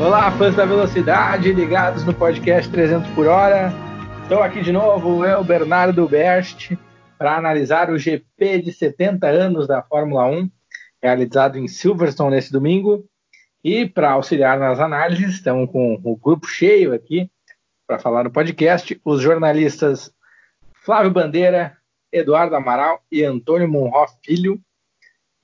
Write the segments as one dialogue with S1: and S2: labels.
S1: Olá, fãs da velocidade, ligados no podcast 300 por hora. Estou aqui de novo, eu, Bernardo Berst, para analisar o GP de 70 anos da Fórmula 1, realizado em Silverstone nesse domingo. E para auxiliar nas análises, estamos com o grupo cheio aqui para falar no podcast, os jornalistas Flávio Bandeira, Eduardo Amaral e Antônio Monroff Filho.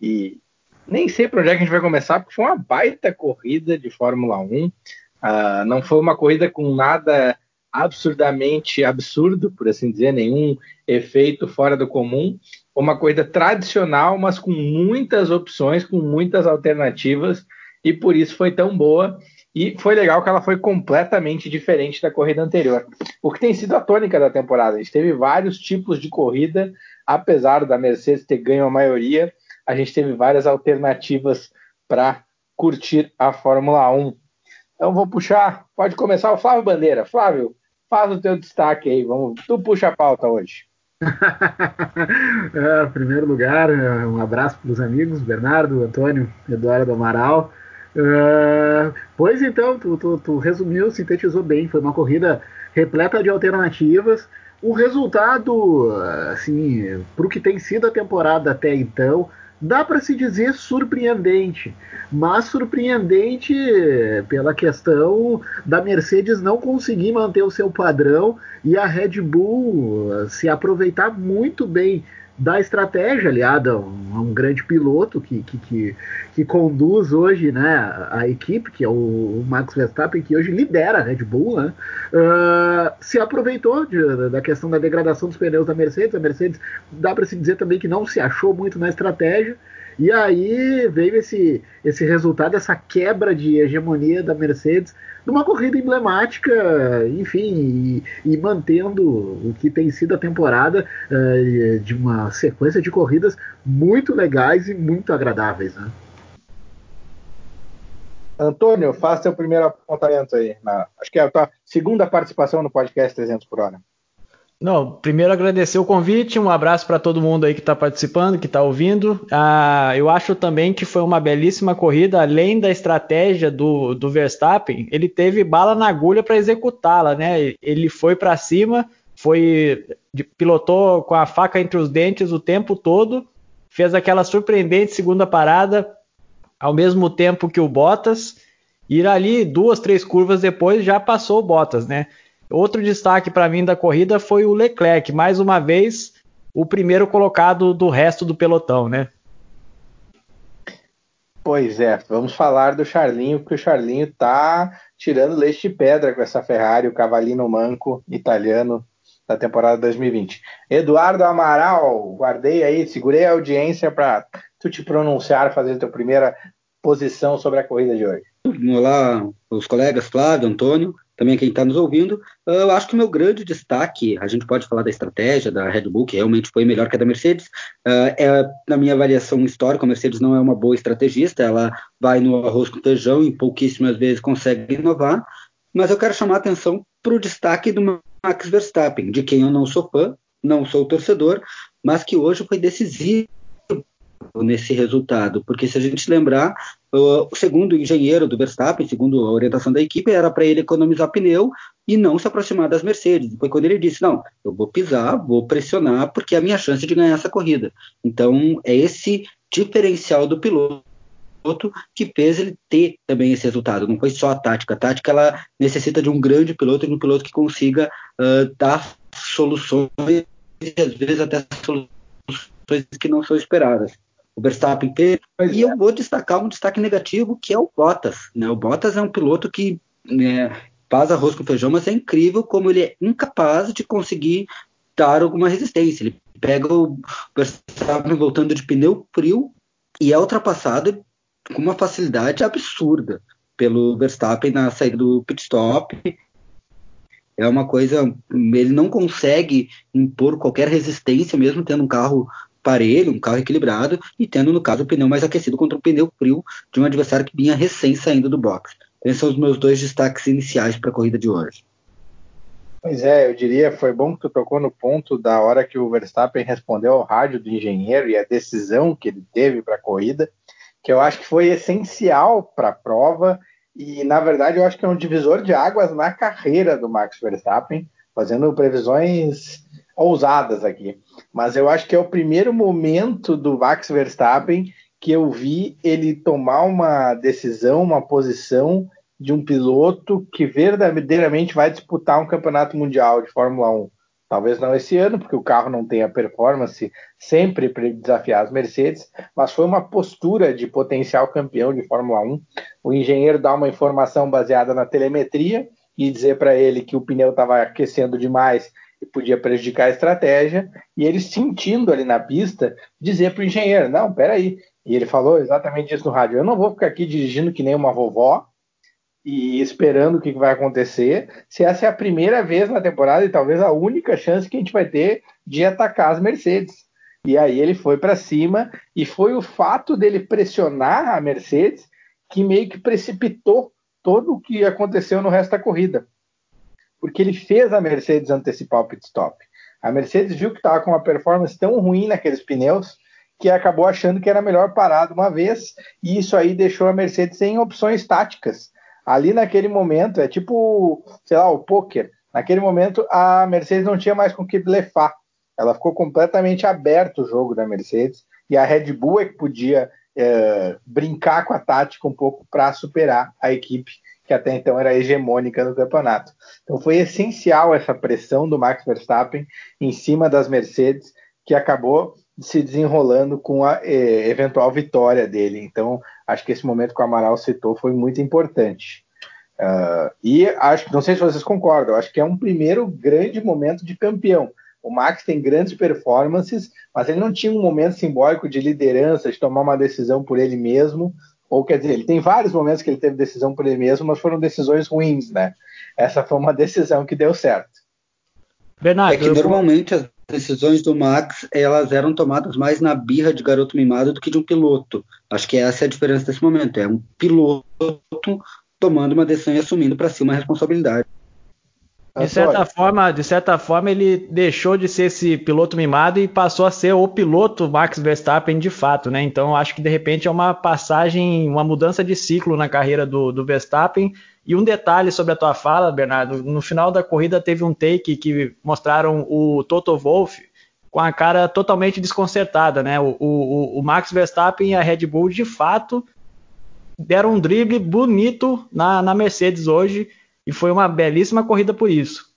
S1: E nem sei para onde é que a gente vai começar, porque foi uma baita corrida de Fórmula 1. Uh, ah, não foi uma corrida com nada absurdamente absurdo, por assim dizer, nenhum efeito fora do comum. Uma corrida tradicional, mas com muitas opções, com muitas alternativas, e por isso foi tão boa. E foi legal que ela foi completamente diferente da corrida anterior. O que tem sido a tônica da temporada. A gente teve vários tipos de corrida, apesar da Mercedes ter ganho a maioria a gente teve várias alternativas para curtir a Fórmula 1. Então vou puxar, pode começar o Flávio Bandeira. Flávio, faz o teu destaque aí, vamos, tu puxa a pauta hoje.
S2: é, primeiro lugar, um abraço para os amigos, Bernardo, Antônio, Eduardo Amaral. Uh, pois então, tu, tu, tu, resumiu, sintetizou bem. Foi uma corrida repleta de alternativas. O resultado, assim, para o que tem sido a temporada até então, dá para se dizer surpreendente, mas surpreendente pela questão da Mercedes não conseguir manter o seu padrão e a Red Bull se aproveitar muito bem da estratégia aliada a um, grande piloto que, que, que, que, conduz hoje né, a equipe, que é o, Max Verstappen, que hoje lidera a Red Bull, né, uh, se aproveitou de, da questão da degradação dos pneus da Mercedes. A Mercedes dá para se dizer também que não se achou muito na estratégia. E aí veio esse, esse resultado, essa quebra de hegemonia da Mercedes numa corrida emblemática, enfim, e, e mantendo o que tem sido a temporada uh, de uma sequência de corridas muito legais e muito agradáveis. Né?
S1: Antônio, faça seu primeiro apontamento aí. Na, acho que é a tua segunda participação no podcast 300 por hora.
S3: Não, primeiro agradecer o convite, um abraço para todo mundo aí que está participando, que está ouvindo. Ah, eu acho também que foi uma belíssima corrida, além da estratégia do, do Verstappen, ele teve bala na agulha para executá-la, né? Ele foi para cima, foi pilotou com a faca entre os dentes o tempo todo, fez aquela surpreendente segunda parada, ao mesmo tempo que o Bottas, e ali duas, três curvas depois já passou o Bottas, né? Outro destaque para mim da corrida foi o Leclerc, mais uma vez o primeiro colocado do resto do pelotão, né?
S1: Pois é, vamos falar do Charlinho, porque o Charlinho tá tirando leite de pedra com essa Ferrari, o cavalino manco italiano da temporada 2020. Eduardo Amaral, guardei aí, segurei a audiência para tu te pronunciar, fazer a tua primeira posição sobre a corrida de hoje.
S4: Olá, os colegas Flávio, Antônio também quem está nos ouvindo. Eu acho que o meu grande destaque, a gente pode falar da estratégia da Red Bull, que realmente foi melhor que a da Mercedes, uh, é, na minha avaliação histórica, a Mercedes não é uma boa estrategista, ela vai no arroz com feijão e pouquíssimas vezes consegue inovar, mas eu quero chamar a atenção para o destaque do Max Verstappen, de quem eu não sou fã, não sou torcedor, mas que hoje foi decisivo nesse resultado, porque se a gente lembrar, o segundo engenheiro do Verstappen, segundo a orientação da equipe, era para ele economizar pneu e não se aproximar das Mercedes. Foi quando ele disse: Não, eu vou pisar, vou pressionar, porque é a minha chance de ganhar essa corrida. Então, é esse diferencial do piloto que fez ele ter também esse resultado. Não foi só a tática. A tática ela necessita de um grande piloto, de um piloto que consiga uh, dar soluções e às vezes até soluções que não são esperadas o Verstappen teve. Pois e é. eu vou destacar um destaque negativo, que é o Bottas. Né? O Bottas é um piloto que né, faz arroz com feijão, mas é incrível como ele é incapaz de conseguir dar alguma resistência. Ele pega o Verstappen voltando de pneu frio e é ultrapassado com uma facilidade absurda pelo Verstappen na saída do pit stop. É uma coisa, ele não consegue impor qualquer resistência, mesmo tendo um carro parelho, um carro equilibrado e tendo, no caso, o pneu mais aquecido contra um pneu frio de um adversário que vinha recém saindo do box. Esses são os meus dois destaques iniciais para a corrida de hoje.
S1: Pois é, eu diria, foi bom que tu tocou no ponto da hora que o Verstappen respondeu ao rádio do engenheiro e a decisão que ele teve para a corrida, que eu acho que foi essencial para a prova e, na verdade, eu acho que é um divisor de águas na carreira do Max Verstappen, fazendo previsões ousadas aqui. Mas eu acho que é o primeiro momento do Max Verstappen que eu vi ele tomar uma decisão, uma posição de um piloto que verdadeiramente vai disputar um campeonato mundial de Fórmula 1. Talvez não esse ano, porque o carro não tem a performance sempre para desafiar as Mercedes, mas foi uma postura de potencial campeão de Fórmula 1. O engenheiro dá uma informação baseada na telemetria e dizer para ele que o pneu estava aquecendo demais podia prejudicar a estratégia, e ele sentindo ali na pista, dizer para o engenheiro: Não, peraí. E ele falou exatamente isso no rádio: Eu não vou ficar aqui dirigindo que nem uma vovó, e esperando o que vai acontecer, se essa é a primeira vez na temporada e talvez a única chance que a gente vai ter de atacar as Mercedes. E aí ele foi para cima e foi o fato dele pressionar a Mercedes que meio que precipitou todo o que aconteceu no resto da corrida. Porque ele fez a Mercedes antecipar o pit stop. A Mercedes viu que estava com uma performance tão ruim naqueles pneus que acabou achando que era melhor parar de uma vez, e isso aí deixou a Mercedes em opções táticas ali naquele momento, é tipo, sei lá, o poker. Naquele momento, a Mercedes não tinha mais com que blefar. Ela ficou completamente aberto o jogo da Mercedes e a Red Bull é que podia é, brincar com a tática um pouco para superar a equipe que até então era hegemônica no campeonato. Então foi essencial essa pressão do Max Verstappen em cima das Mercedes que acabou se desenrolando com a eh, eventual vitória dele. Então, acho que esse momento que o Amaral citou foi muito importante. Uh, e acho, não sei se vocês concordam, acho que é um primeiro grande momento de campeão. O Max tem grandes performances, mas ele não tinha um momento simbólico de liderança, de tomar uma decisão por ele mesmo. Ou quer dizer, ele tem vários momentos que ele teve decisão por ele mesmo, mas foram decisões ruins, né? Essa foi uma decisão que deu certo.
S4: Bernardo, é que normalmente as decisões do Max elas eram tomadas mais na birra de garoto mimado do que de um piloto. Acho que essa é a diferença desse momento. É um piloto tomando uma decisão e assumindo para si uma responsabilidade.
S3: De certa forma, de certa forma, ele deixou de ser esse piloto mimado e passou a ser o piloto Max Verstappen de fato, né? Então acho que de repente é uma passagem, uma mudança de ciclo na carreira do, do Verstappen. E um detalhe sobre a tua fala, Bernardo, no final da corrida teve um take que mostraram o Toto Wolff com a cara totalmente desconcertada, né? O, o, o Max Verstappen e a Red Bull de fato deram um drible bonito na, na Mercedes hoje e foi uma belíssima corrida por isso.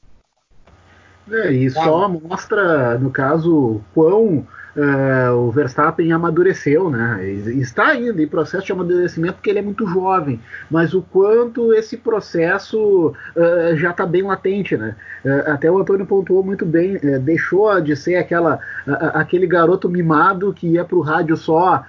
S2: É, e só mostra, no caso, quão uh, o Verstappen amadureceu, né? Está ainda em processo de amadurecimento porque ele é muito jovem, mas o quanto esse processo uh, já está bem latente, né? Uh, até o Antônio pontuou muito bem, deixou de ser aquela, aquele garoto mimado que ia para o rádio só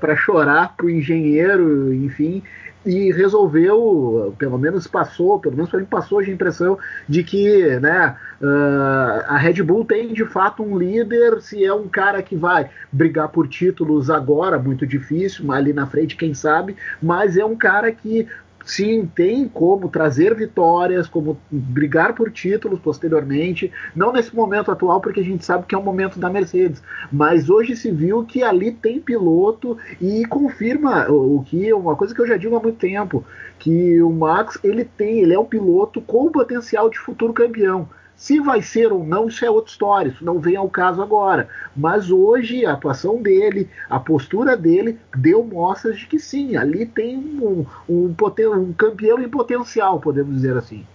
S2: para chorar para o engenheiro, enfim, e resolveu, pelo menos passou, pelo menos para mim passou a impressão de que né, uh, a Red Bull tem de fato um líder, se é um cara que vai brigar por títulos agora, muito difícil, mas ali na frente, quem sabe, mas é um cara que sim, tem como trazer vitórias, como brigar por títulos posteriormente, não nesse momento atual, porque a gente sabe que é um momento da Mercedes, mas hoje se viu que ali tem piloto e confirma o que uma coisa que eu já digo há muito tempo, que o Max ele tem, ele é um piloto com potencial de futuro campeão. Se vai ser ou não, isso é outra história, isso não vem ao caso agora. Mas hoje a atuação dele, a postura dele, deu mostras de que sim, ali tem um, um, um campeão em potencial, podemos dizer assim.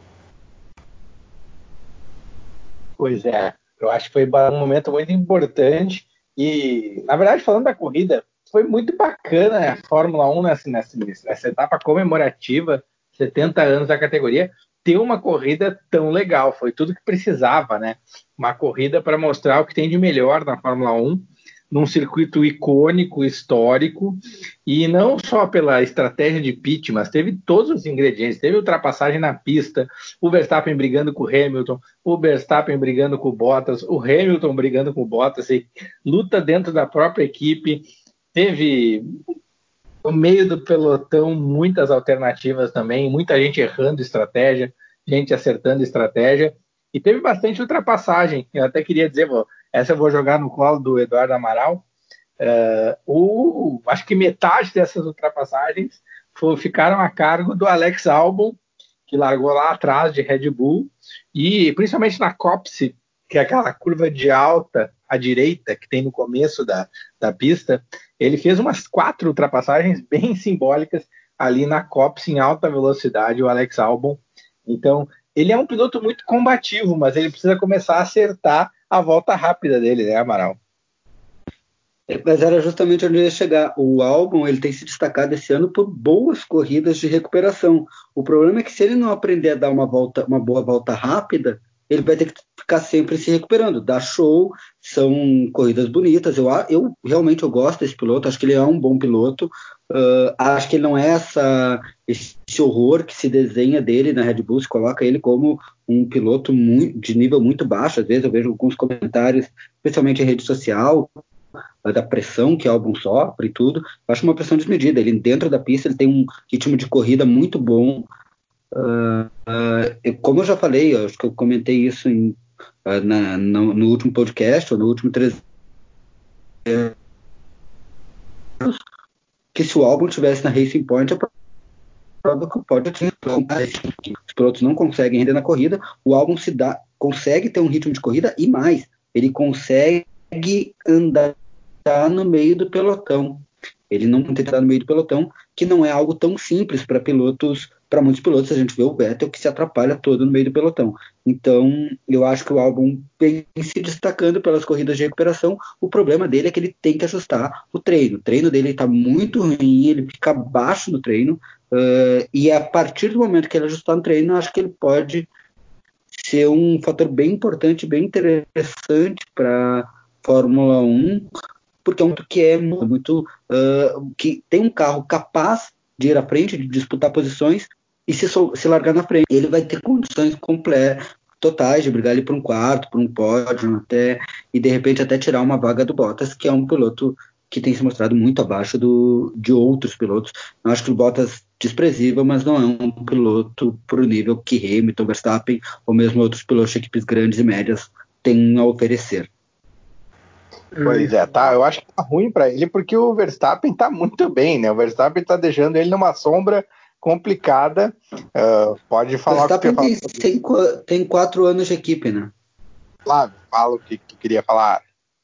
S1: Pois é, eu acho que foi um momento muito importante. E, na verdade, falando da corrida, foi muito bacana a Fórmula 1 nessa, nessa, nessa etapa comemorativa, 70 anos da categoria ter uma corrida tão legal. Foi tudo que precisava, né? Uma corrida para mostrar o que tem de melhor na Fórmula 1. num circuito icônico, histórico, e não só pela estratégia de pitch, mas teve todos os ingredientes. Teve ultrapassagem na pista, o Verstappen brigando com o Hamilton, o Verstappen brigando com o Bottas, o Hamilton brigando com o Bottas, e luta dentro da própria equipe. Teve no meio do pelotão muitas alternativas também, muita gente errando estratégia, gente acertando estratégia. E teve bastante ultrapassagem. Eu até queria dizer, essa eu vou jogar no colo do Eduardo Amaral. Uh, o, acho que metade dessas ultrapassagens foi, ficaram a cargo do Alex Albon, que largou lá atrás de Red Bull, e principalmente na Copse, que é aquela curva de alta à direita que tem no começo da, da pista, ele fez umas quatro ultrapassagens bem simbólicas ali na Copse em alta velocidade, o Alex Albon. Então, ele é um piloto muito combativo, mas ele precisa começar a acertar a volta rápida dele, né, Amaral?
S4: É, mas era justamente onde eu ia chegar. O álbum ele tem se destacado esse ano por boas corridas de recuperação. O problema é que se ele não aprender a dar uma volta, uma boa volta rápida, ele vai ter que ficar sempre se recuperando. Dá show, são corridas bonitas. Eu, eu realmente eu gosto desse piloto, acho que ele é um bom piloto. Uh, acho que ele não é essa, esse horror que se desenha dele na Red Bull, se coloca ele como um piloto muito, de nível muito baixo. Às vezes eu vejo alguns comentários, especialmente em rede social, da pressão que o álbum sofre e tudo. Eu acho uma pressão desmedida. Ele dentro da pista ele tem um ritmo de corrida muito bom. Uh, uh, como eu já falei, eu acho que eu comentei isso em, na, no, no, último podcast ou no último três que se o álbum tivesse na Racing Point, a prova que pode tinha os pilotos não conseguem render na corrida, o álbum se dá, consegue ter um ritmo de corrida e mais, ele consegue andar no meio do pelotão. Ele não tem no meio do pelotão, que não é algo tão simples para pilotos, para muitos pilotos, a gente vê o Vettel que se atrapalha todo no meio do pelotão. Então, eu acho que o álbum vem se destacando pelas corridas de recuperação. O problema dele é que ele tem que ajustar o treino. O treino dele está muito ruim, ele fica baixo no treino, uh, e a partir do momento que ele ajustar no treino, eu acho que ele pode ser um fator bem importante, bem interessante para Fórmula 1, porque é um que é muito uh, que tem um carro capaz de ir à frente, de disputar posições e se, se largar na frente. Ele vai ter condições completas, totais, de brigar ali por um quarto, por um pódio, até, e de repente até tirar uma vaga do Bottas, que é um piloto que tem se mostrado muito abaixo do, de outros pilotos. Eu acho que o Bottas desprezível, mas não é um piloto para o nível que Hamilton, Verstappen ou mesmo outros pilotos de equipes grandes e médias têm a oferecer.
S1: Pois é, tá. Eu acho que tá ruim para ele porque o Verstappen tá muito bem, né? O Verstappen tá deixando ele numa sombra complicada. Uh, pode falar
S4: Verstappen o que você tem, tem, tem quatro anos de equipe, né?
S1: Flávio, fala o que tu queria falar.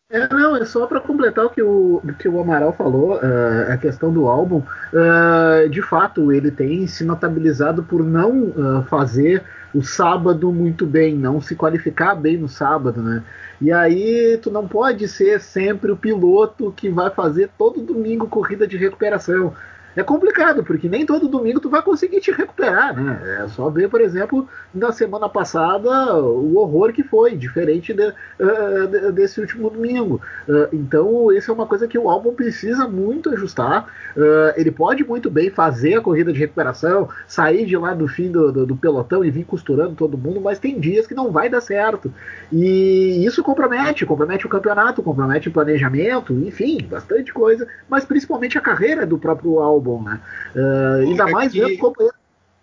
S2: É, não, é só para completar o que o, que o Amaral falou, uh, a questão do álbum. Uh, de fato, ele tem se notabilizado por não uh, fazer o sábado muito bem, não se qualificar bem no sábado, né? E aí tu não pode ser sempre o piloto que vai fazer todo domingo corrida de recuperação é complicado, porque nem todo domingo tu vai conseguir te recuperar, né? É só ver, por exemplo, na semana passada o horror que foi, diferente de, uh, desse último domingo. Uh, então, isso é uma coisa que o álbum precisa muito ajustar. Uh, ele pode muito bem fazer a corrida de recuperação, sair de lá do fim do, do, do, pelotão e vir costurando todo mundo, mas tem dias que não vai dar certo. E isso compromete, compromete o campeonato, compromete o planejamento, enfim, bastante coisa, mas principalmente a carreira do próprio álbum bom, né? Uh, ainda mais vendo como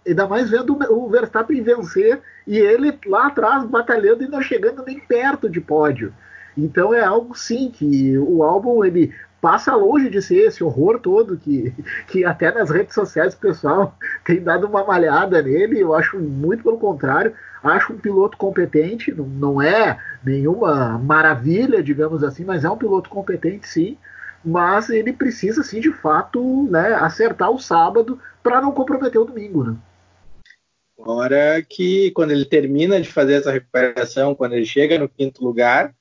S2: ainda mais vendo o Verstappen vencer e ele lá atrás batalhando e não chegando nem perto de pódio. Então é algo sim que o álbum ele passa longe de ser esse horror todo que, que até nas redes sociais o pessoal tem dado uma malhada nele. Eu acho muito pelo contrário. Acho um piloto competente, não, não é nenhuma maravilha, digamos assim, mas é um piloto competente sim mas ele precisa, sim, de fato, né, acertar o sábado para não comprometer o domingo, né?
S1: Fora que quando ele termina de fazer essa recuperação, quando ele chega no quinto lugar,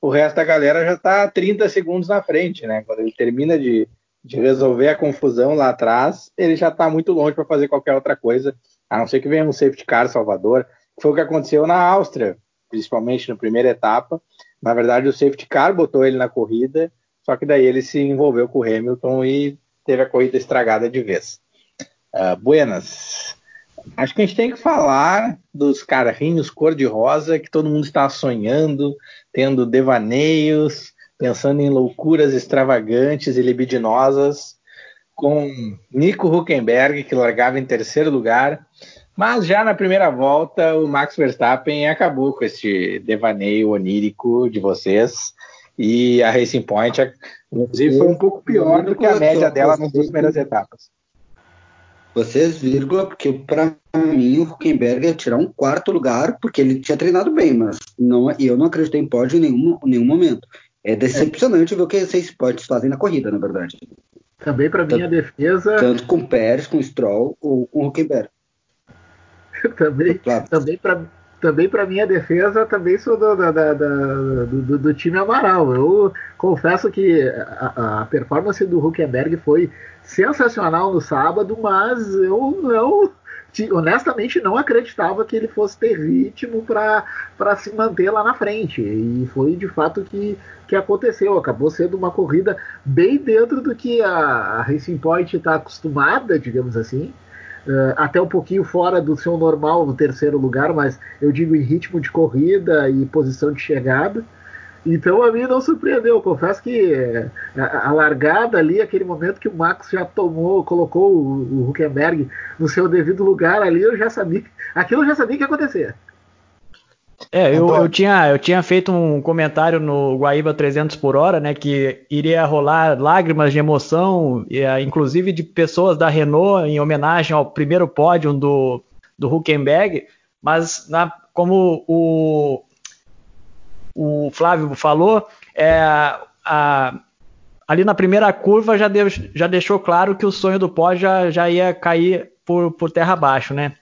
S1: o resto da galera já está 30 segundos na frente, né? Quando ele termina de, de resolver a confusão lá atrás, ele já está muito longe para fazer qualquer outra coisa, a não ser que venha um safety car Salvador, que foi o que aconteceu na Áustria, principalmente na primeira etapa. Na verdade, o safety car botou ele na corrida só que daí ele se envolveu com o Hamilton e teve a corrida estragada de vez. Uh, buenas. Acho que a gente tem que falar dos carrinhos cor-de-rosa que todo mundo está sonhando, tendo devaneios, pensando em loucuras extravagantes e libidinosas, com Nico Huckenberg, que largava em terceiro lugar, mas já na primeira volta o Max Verstappen acabou com esse devaneio onírico de vocês e a Racing Point, inclusive, foi um pouco pior do que a média dela nas duas primeiras etapas.
S4: Vocês, vírgula, porque para mim o Huckenberg ia tirar um quarto lugar, porque ele tinha treinado bem, mas não, eu não acreditei em pódio em nenhum, nenhum momento. É decepcionante é. ver o que esses pódios fazem na corrida, na verdade.
S2: Também para minha defesa.
S4: Tanto com Pérez, com Stroll ou com Huckenberg.
S2: também claro. também para também para minha defesa, também sou do, da, da, do, do, time Amaral. Eu confesso que a, a, performance do Huckenberg foi sensacional no sábado, mas eu não, honestamente, não acreditava que ele fosse ter ritmo para se manter lá na frente. E foi de fato que, que aconteceu. Acabou sendo uma corrida bem dentro do que a, a Racing Point está acostumada, digamos assim. Uh, até um pouquinho fora do seu normal no terceiro lugar, mas eu digo em ritmo de corrida e posição de chegada. Então a mim não surpreendeu. Confesso que eh, a, largada ali, aquele momento que o Max já tomou, colocou o, o Huckenberg no seu devido lugar ali, eu já sabia. Aquilo eu já sabia que ia acontecer.
S3: É, eu, eu, tinha, eu tinha feito um comentário no Guaíba 300 por hora, né, que iria rolar lágrimas de emoção, eh, inclusive de pessoas da Renault, em homenagem ao primeiro pódio do, do Huckenberg, mas na, como o, o Flávio falou, é, a, ali na primeira curva já, deu, já deixou claro que o sonho do pódio já, já ia cair por, por terra abaixo, né?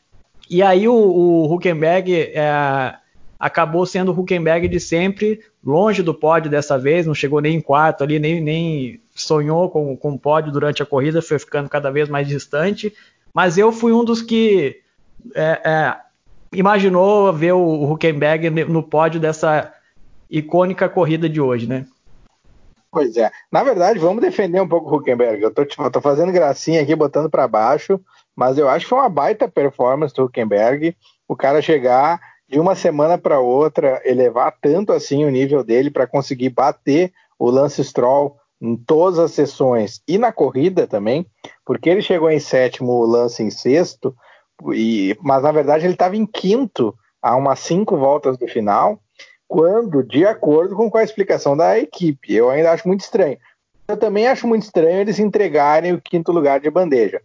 S3: E aí o, o Huckenberg é, acabou sendo o Huckenberg de sempre, longe do pódio dessa vez, não chegou nem em quarto ali, nem, nem sonhou com, com o pódio durante a corrida, foi ficando cada vez mais distante. Mas eu fui um dos que é, é, imaginou ver o Huckenberg no pódio dessa icônica corrida de hoje, né?
S1: Pois é. Na verdade, vamos defender um pouco o Huckenberg. Eu tô, tipo, tô fazendo gracinha aqui, botando para baixo, mas eu acho que foi uma baita performance do Huckenberg. O cara chegar de uma semana para outra, elevar tanto assim o nível dele para conseguir bater o Lance Stroll em todas as sessões e na corrida também, porque ele chegou em sétimo, o Lance em sexto, e, mas na verdade ele estava em quinto a umas cinco voltas do final, quando, de acordo com a explicação da equipe, eu ainda acho muito estranho. Eu também acho muito estranho eles entregarem o quinto lugar de bandeja.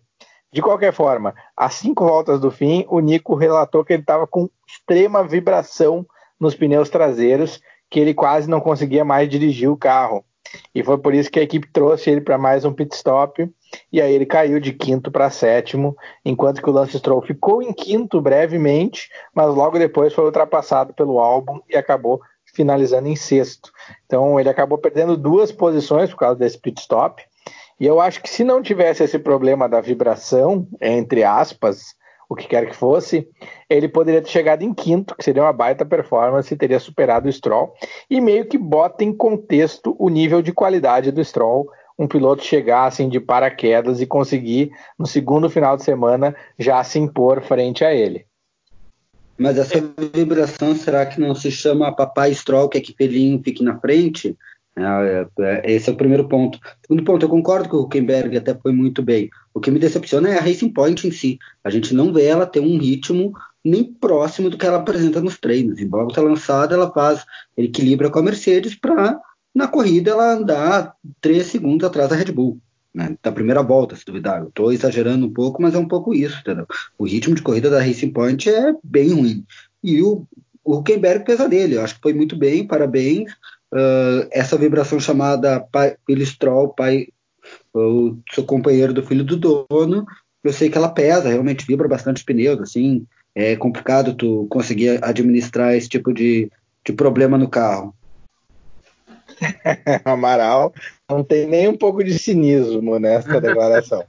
S1: De qualquer forma, às cinco voltas do fim, o Nico relatou que ele estava com extrema vibração nos pneus traseiros, que ele quase não conseguia mais dirigir o carro. E foi por isso que a equipe trouxe ele para mais um pit stop. E aí ele caiu de quinto para sétimo, enquanto que o Lance Stroll ficou em quinto brevemente, mas logo depois foi ultrapassado pelo álbum e acabou finalizando em sexto. Então ele acabou perdendo duas posições por causa desse pit stop. E eu acho que se não tivesse esse problema da vibração, entre aspas, o que quer que fosse, ele poderia ter chegado em quinto, que seria uma baita performance, e teria superado o Stroll, e meio que bota em contexto o nível de qualidade do Stroll, um piloto chegar assim de paraquedas e conseguir, no segundo final de semana, já se impor frente a ele.
S4: Mas essa vibração, será que não se chama papai Stroll, que é que pelinho fique na frente? É, é, esse é o primeiro ponto. Segundo ponto, eu concordo que o Huckenberg até foi muito bem. O que me decepciona é a Racing Point em si. A gente não vê ela ter um ritmo nem próximo do que ela apresenta nos treinos. Embora está lançada, ela faz equilíbrio com a Mercedes para na corrida ela andar três segundos atrás da Red Bull. Né, da primeira volta, se duvidar. Eu estou exagerando um pouco, mas é um pouco isso, entendeu? O ritmo de corrida da Racing Point é bem ruim. E o, o Huckenberg pesa dele. Eu acho que foi muito bem, parabéns uh, essa vibração chamada pai, Stroll, pai, o seu companheiro do filho do dono, eu sei que ela pesa, realmente vibra bastante pneus, assim, é complicado tu conseguir administrar esse tipo de, de problema no carro.
S1: Amaral não tem nem um pouco de cinismo nessa declaração.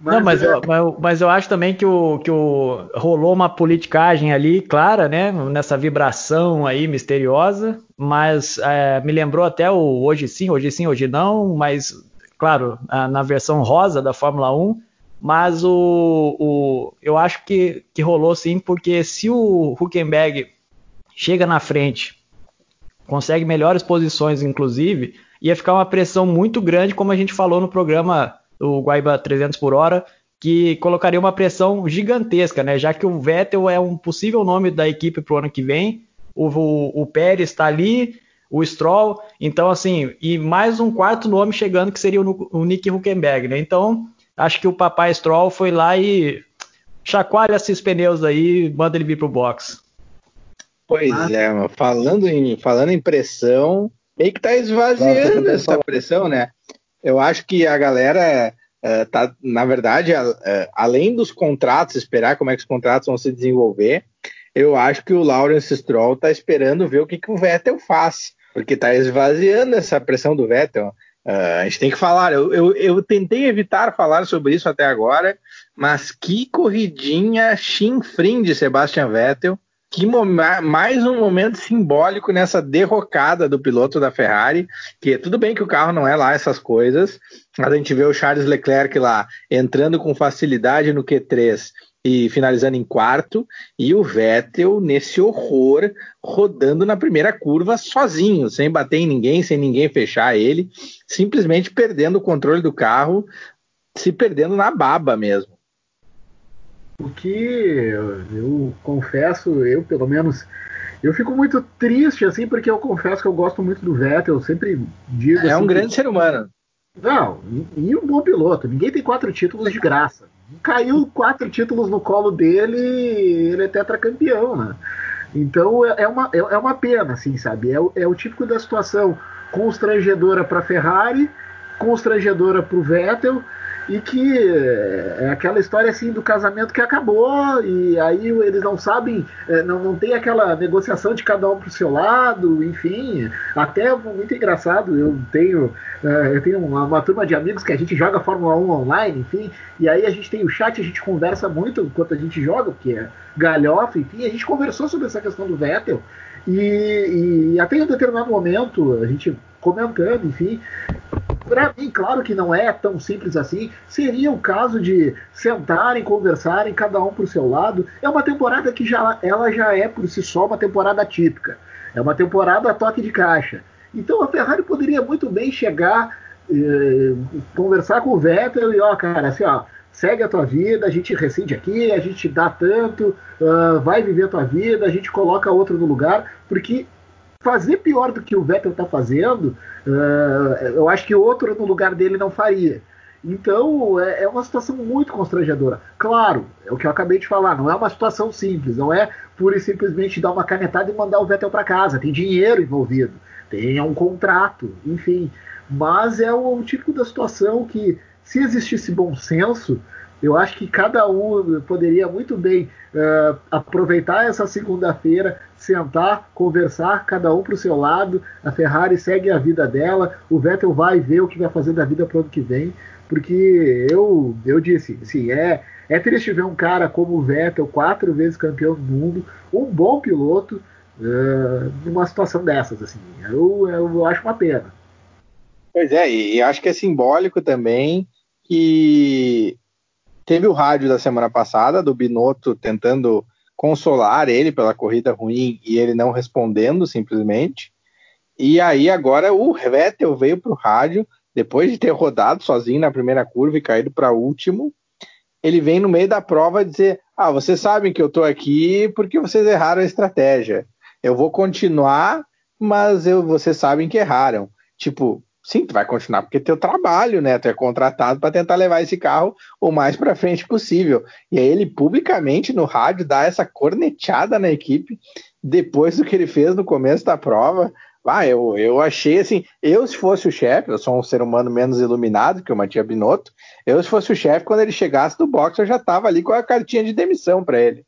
S3: Mas, não, mas, é... eu, mas, eu acho também que, o, que o, rolou uma politicagem ali, clara, né? Nessa vibração aí misteriosa, mas é, me lembrou até o hoje sim, hoje sim, hoje não, mas, claro, na versão rosa da Fórmula 1, mas o, o, eu acho que, que rolou sim, porque se o Huckenberg chega na frente, consegue melhores posições, inclusive, ia ficar uma pressão muito grande, como a gente falou no programa do Guaiba 300 por hora, que colocaria uma pressão gigantesca, né? Já que o Vettel é um possível nome da equipe para o ano que vem, o, o, o Pérez está ali, o Stroll, então assim, e mais um quarto nome chegando que seria o, o Nick Huckenberg, né? Então, acho que o papai Stroll foi lá e chacoalha esses pneus aí, manda ele vir pro box.
S1: Pois ah. é, falando em, falando em pressão, meio que tá esvaziando essa pressão, né? Eu acho que a galera uh, tá, na verdade, uh, além dos contratos, esperar como é que os contratos vão se desenvolver, eu acho que o Lawrence Stroll tá esperando ver o que, que o Vettel faz, porque tá esvaziando essa pressão do Vettel. Uh, a gente tem que falar. Eu, eu, eu, tentei evitar falar sobre isso até agora, mas que corridinha chinfrim de Sebastian Vettel que mais um momento simbólico nessa derrocada do piloto da Ferrari, que tudo bem que o carro não é lá essas coisas, mas a gente vê o Charles Leclerc lá entrando com facilidade no Q3 e finalizando em quarto, e o Vettel nesse horror, rodando na primeira curva sozinho, sem bater em ninguém, sem ninguém fechar ele, simplesmente perdendo o controle do carro, se perdendo na baba mesmo.
S2: O que eu, confesso, eu pelo menos, eu fico muito triste, assim, porque eu confesso que eu gosto muito do Vettel, eu sempre digo.
S1: É
S2: assim,
S1: um grande que... ser humano.
S2: Não, e, e, um bom piloto. Ninguém tem quatro títulos de graça. Caiu quatro títulos no colo dele, ele é tetracampeão, né? Então é, é uma, é, é uma pena, assim, sabe? É, é o típico da situação constrangedora para Ferrari, constrangedora para o Vettel e que é aquela história assim do casamento que acabou e aí eles não sabem, é, não, não tem aquela negociação de cada um pro seu lado, enfim, até muito engraçado, eu tenho é, eu tenho uma, uma, turma de amigos que a gente joga Fórmula 1 online, enfim, e aí a gente tem o chat, a gente conversa muito enquanto a gente joga, porque é galhofa, enfim, a gente conversou sobre essa questão do Vettel e, e até em um determinado momento, a gente comentando, enfim, para mim, claro que não é tão simples assim. Seria o caso de sentarem, conversarem, cada um para o seu lado. É uma temporada que já, ela já é por si só uma temporada típica. É uma temporada a toque de caixa. Então a Ferrari poderia muito bem chegar, eh, conversar com o Vettel e, ó, cara, assim, ó, segue a tua vida, a gente rescinde aqui, a gente dá tanto, uh, vai viver a tua vida, a gente coloca outro no lugar, porque fazer pior do que o Vettel está fazendo, uh, eu acho que outro no lugar dele não faria. Então é, é, uma situação muito constrangedora. Claro, é o que eu acabei de falar, não é uma situação simples, não é pura e simplesmente dar uma canetada e mandar o Vettel para casa. Tem dinheiro envolvido, tem um contrato, enfim. Mas é o, o da situação que, se existisse bom senso, eu acho que cada um poderia muito bem uh, aproveitar essa segunda-feira, sentar, conversar, cada um para o seu lado. A Ferrari segue a vida dela, o Vettel vai ver o que vai fazer da vida para o ano que vem, porque eu, eu disse, assim, é, é triste ver um cara como o Vettel, quatro vezes campeão do mundo, um bom piloto, uh, numa situação dessas, assim. Eu, eu acho uma pena.
S1: Pois é, e acho que é simbólico também que teve o rádio da semana passada do Binotto tentando consolar ele pela corrida ruim e ele não respondendo simplesmente. E aí agora o Vettel veio para o rádio, depois de ter rodado sozinho na primeira curva e caído para último, ele vem no meio da prova dizer: Ah, vocês sabem que eu estou aqui porque vocês erraram a estratégia. Eu vou continuar, mas eu, vocês sabem que erraram. Tipo, sim, tu vai continuar porque teu trabalho, né? Tu é contratado para tentar levar esse carro o mais para frente possível. E aí ele publicamente no rádio dá essa corneteada na equipe depois do que ele fez no começo da prova. Ah, eu, eu achei assim, eu se fosse o chefe, eu sou um ser humano menos iluminado que o Matias Binotto, eu se fosse o chefe, quando ele chegasse do box, eu já tava ali com a cartinha de demissão para ele.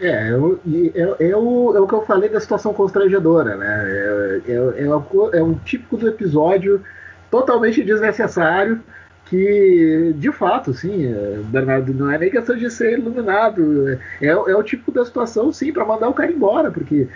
S2: É, eu, eu, eu, é o que eu falei da situação constrangedora, né? É, é, é, é, o típico do episódio totalmente desnecessário que, de fato, sim, é, Bernardo, não é nem questão de ser iluminado, é, é o tipo da situação, sim, para mandar o cara embora, porque,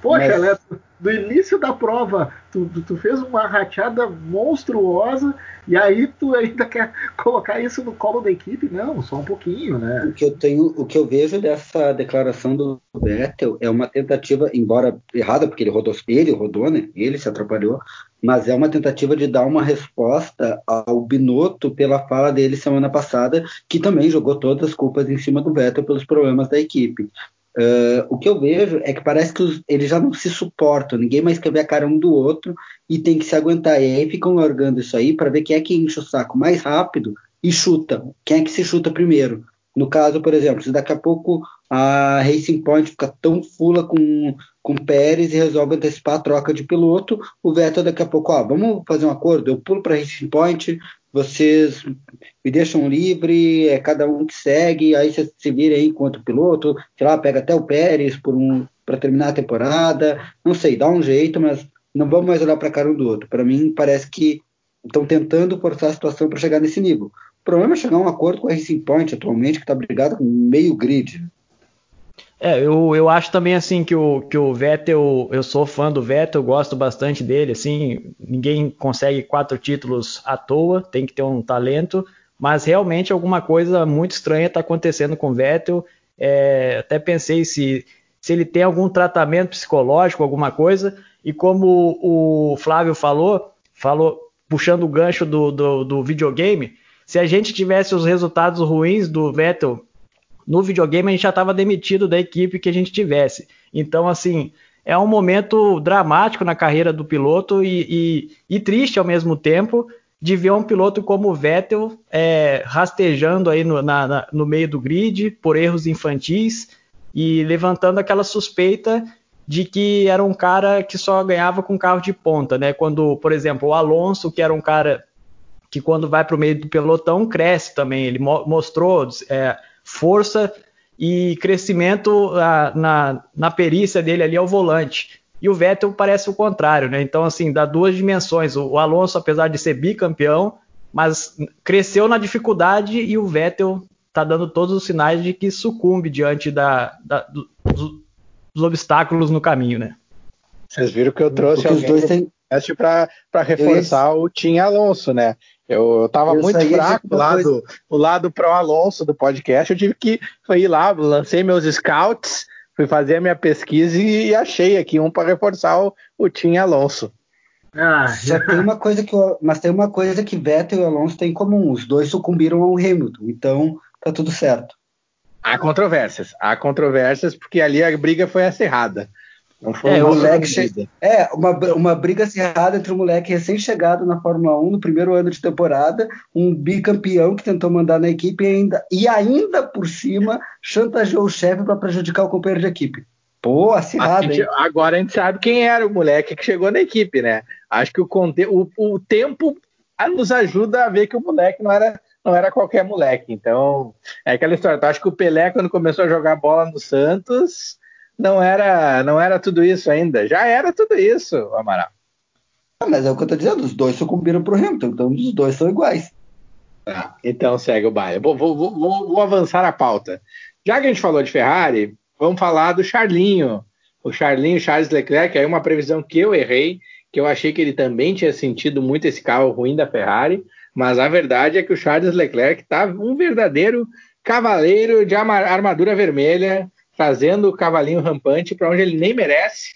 S2: poxa, Mas... do início da prova, tu, tu, fez uma rateada monstruosa e aí tu ainda quer colocar isso no colo da equipe? Não, só um pouquinho, né?
S4: O que eu tenho, o que eu vejo dessa declaração do Vettel é uma tentativa, embora errada, porque ele rodou, ele rodou, né? Ele se atrapalhou, mas é uma tentativa de dar uma resposta ao Binotto pela fala dele semana passada, que também jogou todas as culpas em cima do Vettel pelos problemas da equipe. Uh, o que eu vejo é que parece que os, eles já não se suportam, ninguém mais quer ver a cara um do outro e tem que se aguentar. E aí ficam largando isso aí para ver quem é que enche o saco mais rápido e chuta. Quem é que se chuta primeiro? No caso, por exemplo, se daqui a pouco a Racing Point fica tão fula com, com Pérez e resolve antecipar a troca de piloto, o Vettel daqui a pouco, ó, vamos fazer um acordo, eu pulo para Racing Point, vocês me deixam livre, é cada um que segue, aí você se vira aí enquanto piloto, sei lá, pega até o Pérez por um para terminar a temporada, não sei, dá um jeito, mas não vamos mais olhar para a cara um do outro. Para mim parece que estão tentando forçar a situação para chegar nesse nível. O problema é chegar a um acordo com a Racing Point atualmente, que está brigado com meio grid.
S3: É, eu, eu acho também assim que o, que o Vettel, eu sou fã do Vettel, gosto bastante dele, assim, ninguém consegue quatro títulos à toa, tem que ter um talento, mas realmente alguma coisa muito estranha está acontecendo com o Vettel. É, até pensei se, se ele tem algum tratamento psicológico, alguma coisa, e como o Flávio falou, falou puxando o gancho do, do, do videogame, se a gente tivesse os resultados ruins do Vettel no videogame a gente já estava demitido da equipe que a gente tivesse. Então, assim, é um momento dramático na carreira do piloto e, e, e triste ao mesmo tempo de ver um piloto como o Vettel é, rastejando aí no, na, na, no meio do grid por erros infantis e levantando aquela suspeita de que era um cara que só ganhava com carro de ponta, né? Quando, por exemplo, o Alonso, que era um cara que quando vai para o meio do pelotão cresce também, ele mo mostrou é, força e crescimento na, na, na perícia dele ali ao volante. E o Vettel parece o contrário, né? Então, assim, dá duas dimensões. O, o Alonso, apesar de ser bicampeão, mas cresceu na dificuldade e o Vettel está dando todos os sinais de que sucumbe diante da, da dos, dos, obstáculos no caminho, né?
S1: Vocês viram que eu trouxe alguém dois têm... para reforçar o Tim Alonso, né? Eu estava muito fraco do lado, o lado pro Alonso do podcast. Eu tive que ir lá, lancei meus scouts, fui fazer a minha pesquisa e achei aqui um para reforçar o, o Tim Alonso.
S4: Ah, Só tem uma coisa que mas tem uma coisa que Vettel e Alonso têm em comum. Os dois sucumbiram ao Hamilton, então tá tudo certo.
S1: Há controvérsias, há controvérsias porque ali a briga foi acirrada.
S4: Não foi é, uma moleque che... é uma, uma briga acirrada entre um moleque recém-chegado na Fórmula 1 no primeiro ano de temporada, um bicampeão que tentou mandar na equipe e ainda, e ainda por cima chantageou o chefe para prejudicar o companheiro de equipe. Pô, acirrado,
S1: a gente, Agora a gente sabe quem era o moleque que chegou na equipe, né? Acho que o, conte... o, o tempo nos ajuda a ver que o moleque não era não era qualquer moleque. Então, é aquela história. Eu acho que o Pelé, quando começou a jogar bola no Santos, não era, não era tudo isso ainda. Já era tudo isso, Amaral.
S4: Ah, mas é o que eu tô dizendo, os dois sucumbiram pro Hamilton, então os dois são iguais.
S1: Ah, então segue o baile. Vou, vou, vou, vou, avançar a pauta. Já que a gente falou de Ferrari, vamos falar do Charlinho. O Charlinho, Charles Leclerc, aí uma previsão que eu errei, que eu achei que ele também tinha sentido muito esse carro ruim da Ferrari, mas a verdade é que o Charles Leclerc está um verdadeiro cavaleiro de armadura vermelha, trazendo o cavalinho rampante para onde ele nem merece.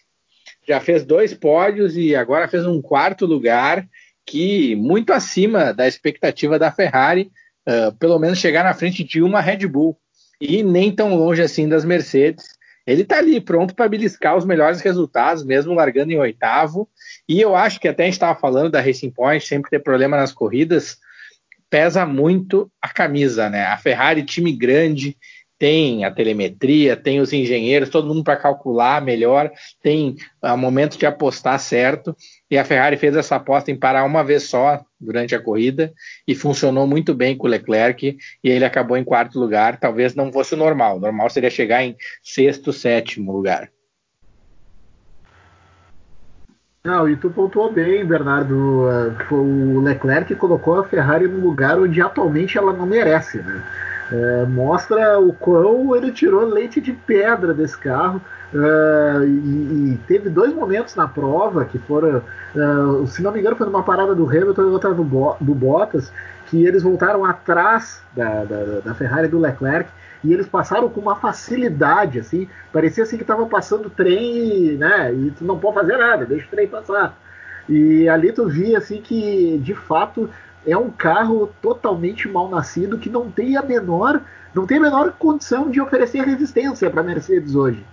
S1: Já fez dois pódios e agora fez um quarto lugar, que muito acima da expectativa da Ferrari, uh, pelo menos chegar na frente de uma Red Bull e nem tão longe assim das Mercedes. Ele está ali pronto para beliscar os melhores resultados, mesmo largando em oitavo. E eu acho que até a gente estava falando da Racing Point, sempre ter problema nas corridas, pesa muito a camisa, né? A Ferrari, time grande, tem a telemetria, tem os engenheiros, todo mundo para calcular melhor, tem o momento de apostar certo. E a Ferrari fez essa aposta em parar uma vez só durante a corrida e funcionou muito bem com o Leclerc e ele acabou em quarto lugar. Talvez não fosse o normal, o normal seria chegar em sexto, sétimo lugar.
S2: Não, e tu pontuou bem, Bernardo. Foi o Leclerc colocou a Ferrari no lugar onde atualmente ela não merece, né? É, mostra o quão ele tirou leite de pedra desse carro. Uh, e, e, teve dois momentos na prova que foram, uh, se não me engano, foi numa parada do Hamilton e outra do, Bo do Bottas, que eles voltaram atrás da, da, da Ferrari do Leclerc e eles passaram com uma facilidade, assim, parecia assim que estava passando trem, né, e tu não pode fazer nada, deixa o trem passar. E ali tu via, assim, que de fato é um carro totalmente mal nascido que não tem a menor, não tem a menor condição de oferecer resistência para a Mercedes hoje.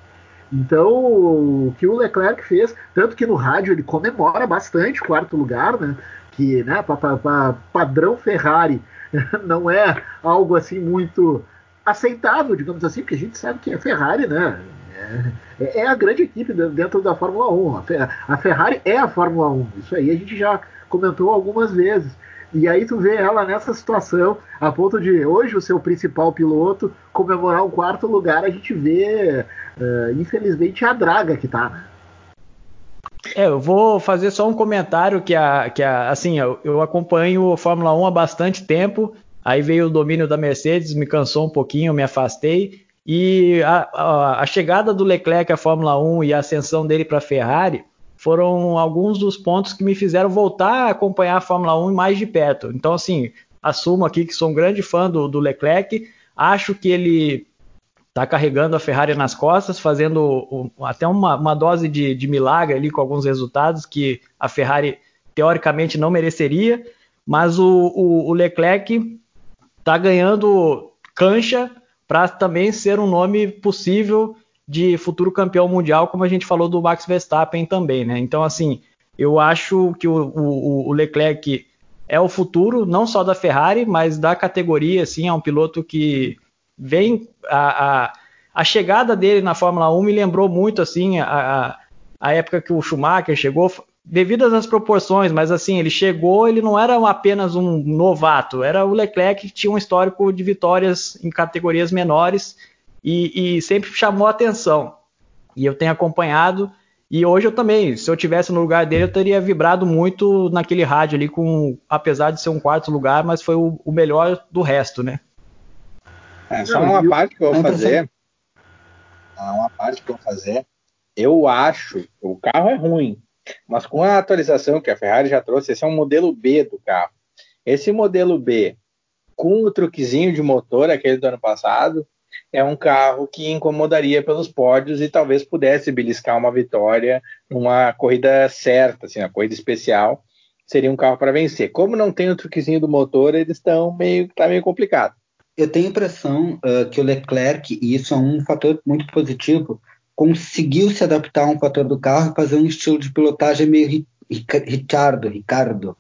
S2: Então, o que o Leclerc fez, tanto que no rádio ele comemora bastante o quarto lugar, né? Que, né, para padrão Ferrari não é algo assim muito aceitável, digamos assim, porque a gente sabe que a Ferrari, né? É, é a grande equipe dentro da Fórmula 1. A Ferrari é a Fórmula 1. Isso aí a gente já comentou algumas vezes. E aí tu vê ela nessa situação, a ponto de hoje o seu principal piloto comemorar o quarto lugar, a gente vê, uh, infelizmente, a draga que tá?
S3: É, eu vou fazer só um comentário que a, que a assim, eu, eu acompanho a Fórmula 1 há bastante tempo Aí veio o domínio da Mercedes, me cansou um pouquinho, me afastei. E a, a, a chegada do Leclerc à Fórmula 1 e a ascensão dele para a Ferrari foram alguns dos pontos que me fizeram voltar a acompanhar a Fórmula 1 mais de perto. Então, assim, assumo aqui que sou um grande fã do, do Leclerc, acho que ele está carregando a Ferrari nas costas, fazendo até uma, uma dose de, de, milagre ali com alguns resultados que a Ferrari teoricamente não mereceria, mas o, o, o Leclerc está ganhando cancha para também ser um nome possível de futuro campeão mundial, como a gente falou do Max Verstappen também, né? Então, assim, eu acho que o, o, o Leclerc é o futuro, não só da Ferrari, mas da categoria, assim, é um piloto que vem a, a, a chegada dele na Fórmula 1 me lembrou muito, assim, a, a época que o Schumacher chegou, devidas às proporções, mas assim, ele chegou, ele não era apenas um novato, era o Leclerc que tinha um histórico de vitórias em categorias menores e, e sempre chamou atenção. E eu tenho acompanhado, e hoje eu também, se eu tivesse no lugar dele, eu teria vibrado muito naquele rádio ali, com, apesar de ser um quarto lugar, mas foi o, o melhor do resto, né?
S1: É, só uma parte que eu vou fazer. Uma parte que eu vou fazer. Eu acho, o carro é ruim, mas com a atualização que a Ferrari já trouxe, esse é um modelo B do carro. Esse modelo B, com o truquezinho de motor, aquele do ano passado, é um carro que incomodaria pelos pódios e talvez pudesse beliscar uma vitória numa corrida certa, assim, uma corrida especial. Seria um carro para vencer. Como não tem o truquezinho do motor, eles estão meio, tá meio complicado.
S4: Eu tenho a impressão uh, que o Leclerc, e isso é um fator muito positivo, conseguiu se adaptar a um fator do carro e fazer um estilo de pilotagem meio Ricardo, Ricardo,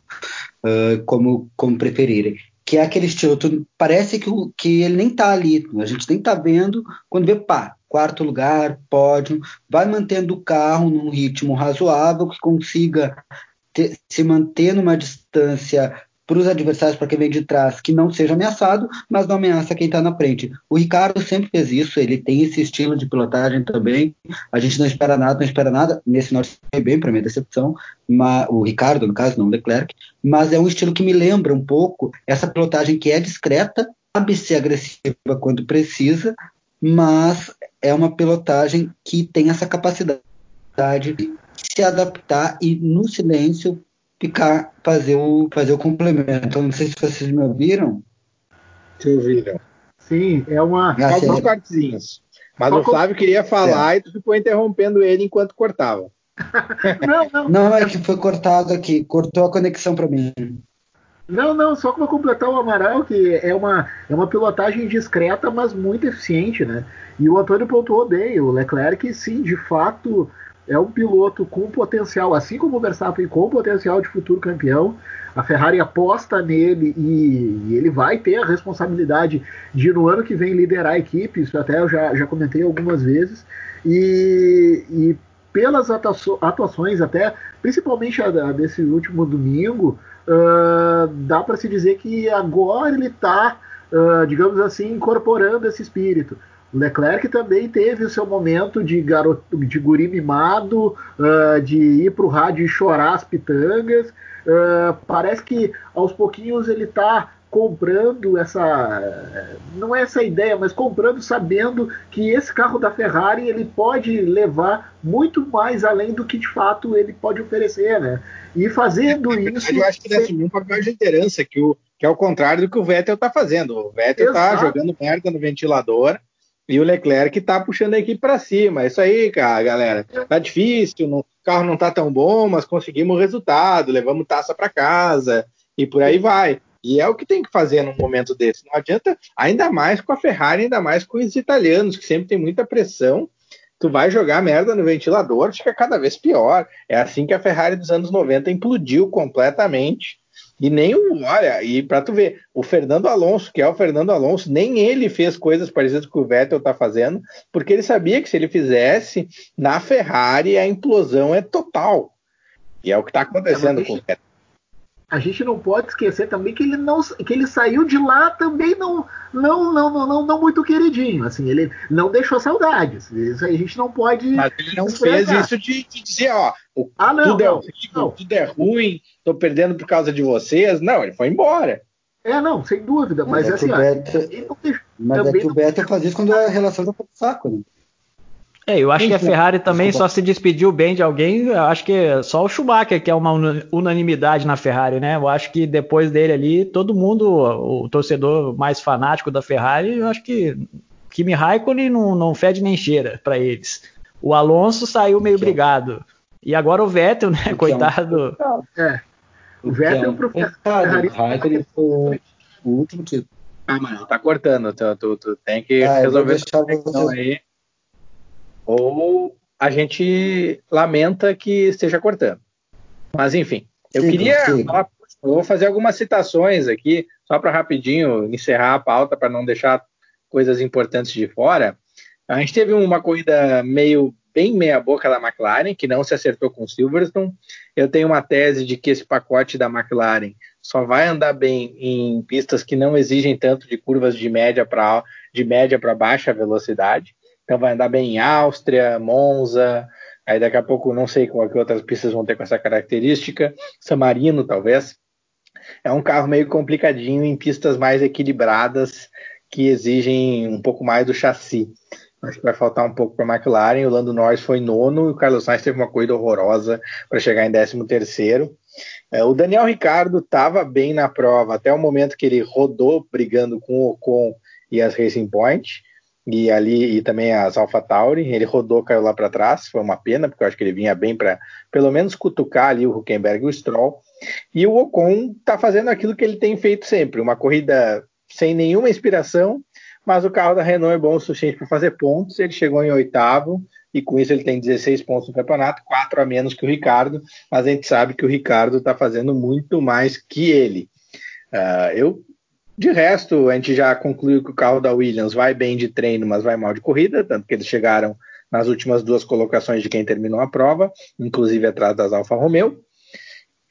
S4: uh, como, como preferirem. Que é aquele estilo, tu, parece que, que ele nem tá ali, a gente nem tá vendo, quando vê, pá, quarto lugar, pódio, vai mantendo o carro num ritmo razoável, que consiga ter, se manter numa distância para os adversários, para quem vem de trás, que não seja ameaçado, mas não ameaça quem está na frente. O Ricardo sempre fez isso, ele tem esse estilo de pilotagem também. A gente não espera nada, não espera nada. Nesse norte foi bem, para minha decepção, mas, o Ricardo, no caso, não o Leclerc, mas é um estilo que me lembra um pouco essa pilotagem que é discreta, sabe ser agressiva quando precisa, mas é uma pilotagem que tem essa capacidade de se adaptar e no silêncio ficar, fazer o, fazer o complemento. Não sei se vocês me ouviram.
S1: Te ouviram.
S2: Sim, é uma.
S1: Só alguns cortezinhos. Mas Só o Flávio com... queria falar é. e tu ficou interrompendo ele enquanto cortava.
S4: não, não. Não, é que foi cortado aqui, cortou a conexão para mim.
S2: Não, não, só para completar o Amaral, que é uma, é uma pilotagem discreta, mas muito eficiente, né? E o Antônio pontuou bem, o Leclerc, sim, de fato, é um piloto com potencial, assim como o Verstappen, com potencial de futuro campeão. A Ferrari aposta nele e, e, ele vai ter a responsabilidade de no ano que vem liderar a equipe. Isso até eu já, já comentei algumas vezes. E, e pelas atuações, até principalmente a, a desse último domingo, uh, dá para se dizer que agora ele está, uh, digamos assim, incorporando esse espírito. Leclerc também teve o seu momento de garoto, de guri mimado, uh, de ir para o rádio e chorar as pitangas. Uh, parece que aos pouquinhos ele está comprando essa não é essa ideia, mas comprando sabendo que esse carro da Ferrari ele pode levar muito mais além do que de fato ele pode oferecer, né? E fazendo é, isso,
S1: eu acho que ele assumiu um papel de liderança que o que é o contrário do que o Vettel está fazendo. O Vettel está jogando merda no ventilador e o Leclerc está puxando a equipe para cima. É isso aí, cara, galera. Tá difícil, o carro não tá tão bom, mas conseguimos o resultado, levamos taça para casa e por aí vai. E é o que tem que fazer num momento desse. Não adianta, ainda mais com a Ferrari, ainda mais com os italianos, que sempre tem muita pressão. Tu vai jogar merda no ventilador, fica cada vez pior. É assim que a Ferrari dos anos 90 implodiu completamente. E nem o, olha, e para tu ver, o Fernando Alonso, que é o Fernando Alonso, nem ele fez coisas parecidas com o Vettel tá fazendo, porque ele sabia que se ele fizesse na Ferrari a implosão é total. E é o que está acontecendo é, com o Vettel
S2: a gente não pode esquecer também que ele não que ele saiu de lá também não não não não, não, não muito queridinho assim ele não deixou saudades isso aí a gente não pode
S1: mas ele não fez isso de, de, dizer ó o, ah, não, tudo, é não, é horrível, não. tudo é ruim tô perdendo por causa de vocês não ele foi embora
S2: é não sem dúvida mas, mas é assim ó,
S4: Beto, mas é que o Beto faz isso quando a relação tá pro saco né?
S3: É, eu acho que a Ferrari também só se despediu bem de alguém. Acho que é só o Schumacher que é uma unanimidade na Ferrari, né? Eu acho que depois dele ali, todo mundo, o torcedor mais fanático da Ferrari, eu acho que Kimi Raikkonen não, não fede nem cheira para eles. O Alonso saiu meio brigado. E agora o Vettel, né? O Coitado.
S2: É. O Vettel pro
S4: Ferrari. O Raikkonen foi o último título.
S1: Ah, mano, tá cortando. Tu, tu, tu tem que ah, resolver essa questão aí ou a gente lamenta que esteja cortando. Mas enfim, eu sim, queria sim. eu vou fazer algumas citações aqui, só para rapidinho encerrar a pauta para não deixar coisas importantes de fora. A gente teve uma corrida meio bem meia boca da McLaren, que não se acertou com o Silverstone. Eu tenho uma tese de que esse pacote da McLaren só vai andar bem em pistas que não exigem tanto de curvas de média para de média para baixa velocidade. Então vai andar bem em Áustria, Monza, aí daqui a pouco não sei qual que outras pistas vão ter com essa característica, San Marino talvez. É um carro meio complicadinho em pistas mais equilibradas que exigem um pouco mais do chassi. Acho que vai faltar um pouco para a McLaren. O Lando Norris foi nono e o Carlos Sainz teve uma corrida horrorosa para chegar em décimo terceiro. É, o Daniel Ricardo estava bem na prova até o momento que ele rodou brigando com o Ocon e as Racing Point e ali e também as Alpha Tauri, ele rodou, caiu lá para trás, foi uma pena, porque eu acho que ele vinha bem para pelo menos cutucar ali o Huckenberg e o Stroll. E o Ocon está fazendo aquilo que ele tem feito sempre, uma corrida sem nenhuma inspiração, mas o carro da Renault é bom o suficiente para fazer pontos, ele chegou em oitavo, e com isso ele tem 16 pontos no campeonato, quatro a menos que o Ricardo, mas a gente sabe que o Ricardo está fazendo muito mais que ele. Uh, eu de resto, a gente já concluiu que o carro da Williams vai bem de treino, mas vai mal de corrida, tanto que eles chegaram nas últimas duas colocações de quem terminou a prova, inclusive atrás das Alfa Romeo.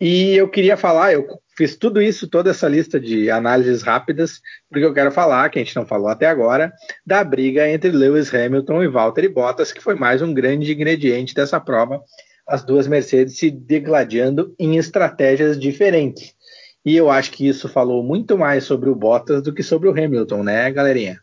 S1: E eu queria falar, eu fiz tudo isso, toda essa lista de análises rápidas, porque eu quero falar, que a gente não falou até agora, da briga entre Lewis Hamilton e Valtteri Bottas, que foi mais um grande ingrediente dessa prova, as duas Mercedes se degladiando em estratégias diferentes. E eu acho que isso falou muito mais sobre o Bottas do que sobre o Hamilton, né, galerinha?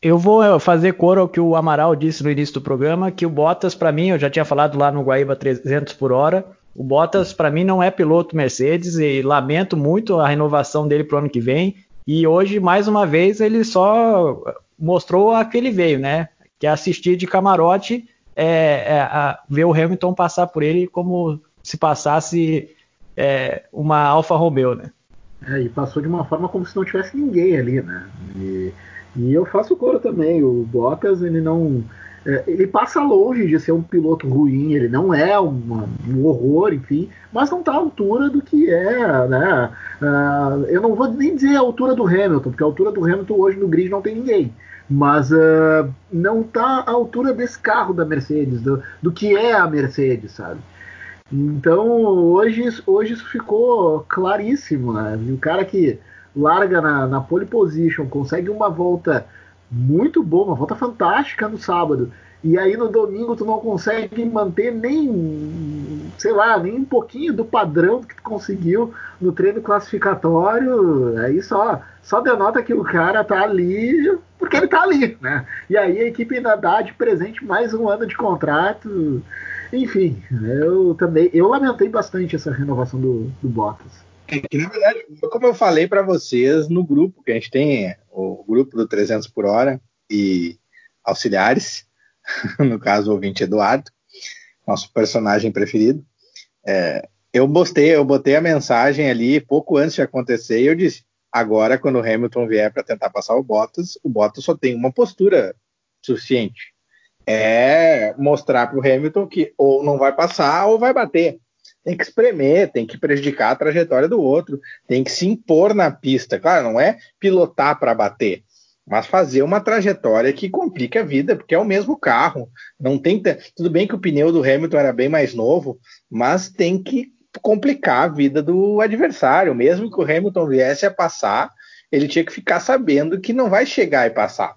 S3: Eu vou eh, fazer coro ao que o Amaral disse no início do programa, que o Bottas, para mim, eu já tinha falado lá no Guaíba 300 por hora, o Bottas, para mim, não é piloto Mercedes e lamento muito a renovação dele para o ano que vem. E hoje, mais uma vez, ele só mostrou a que ele veio, né? Que é assistir de camarote, é, é, ver o Hamilton passar por ele como se passasse é, uma Alfa Romeo, né?
S2: É, e passou de uma forma como se não tivesse ninguém ali, né? E, e eu faço coro também. O Bottas, ele não. É, ele passa longe de ser um piloto ruim, ele não é um horror, enfim, mas não está à altura do que é, né? Uh, eu não vou nem dizer a altura do Hamilton, porque a altura do Hamilton hoje no grid não tem ninguém mas uh, não está à altura desse carro da Mercedes, do, do que é a Mercedes, sabe? Então hoje, hoje isso ficou claríssimo, né? O cara que larga na, na pole position, consegue uma volta muito boa, uma volta fantástica no sábado. E aí no domingo tu não consegue manter nem, sei lá, nem um pouquinho do padrão que tu conseguiu no treino classificatório. Aí só, só denota que o cara tá ali porque ele tá ali, né? E aí a equipe ainda dá de presente mais um ano de contrato. Enfim, eu também, eu lamentei bastante essa renovação do, do Bottas.
S1: É que, na verdade, como eu falei para vocês no grupo, que a gente tem o grupo do 300 por hora e auxiliares, no caso o ouvinte Eduardo, nosso personagem preferido. É, eu botei, eu botei a mensagem ali pouco antes de acontecer e eu disse: agora, quando o Hamilton vier para tentar passar o Bottas, o Bottas só tem uma postura suficiente. É mostrar para o Hamilton que ou não vai passar ou vai bater. Tem que espremer, tem que prejudicar a trajetória do outro, tem que se impor na pista. Claro, não é pilotar para bater, mas fazer uma trajetória que complica a vida, porque é o mesmo carro. Não tem tudo bem que o pneu do Hamilton era bem mais novo, mas tem que complicar a vida do adversário. Mesmo que o Hamilton viesse a passar, ele tinha que ficar sabendo que não vai chegar e passar.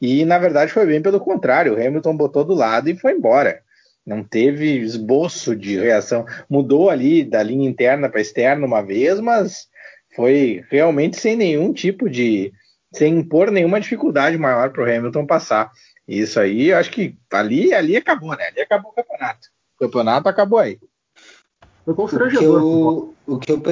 S1: E na verdade foi bem pelo contrário. O Hamilton botou do lado e foi embora. Não teve esboço de reação. Mudou ali da linha interna para externa uma vez, mas foi realmente sem nenhum tipo de sem impor nenhuma dificuldade maior para o Hamilton passar. Isso aí, acho que ali, ali acabou, né? Ali acabou o campeonato. O campeonato acabou aí.
S4: Foi constrangedor. O que eu, o que eu,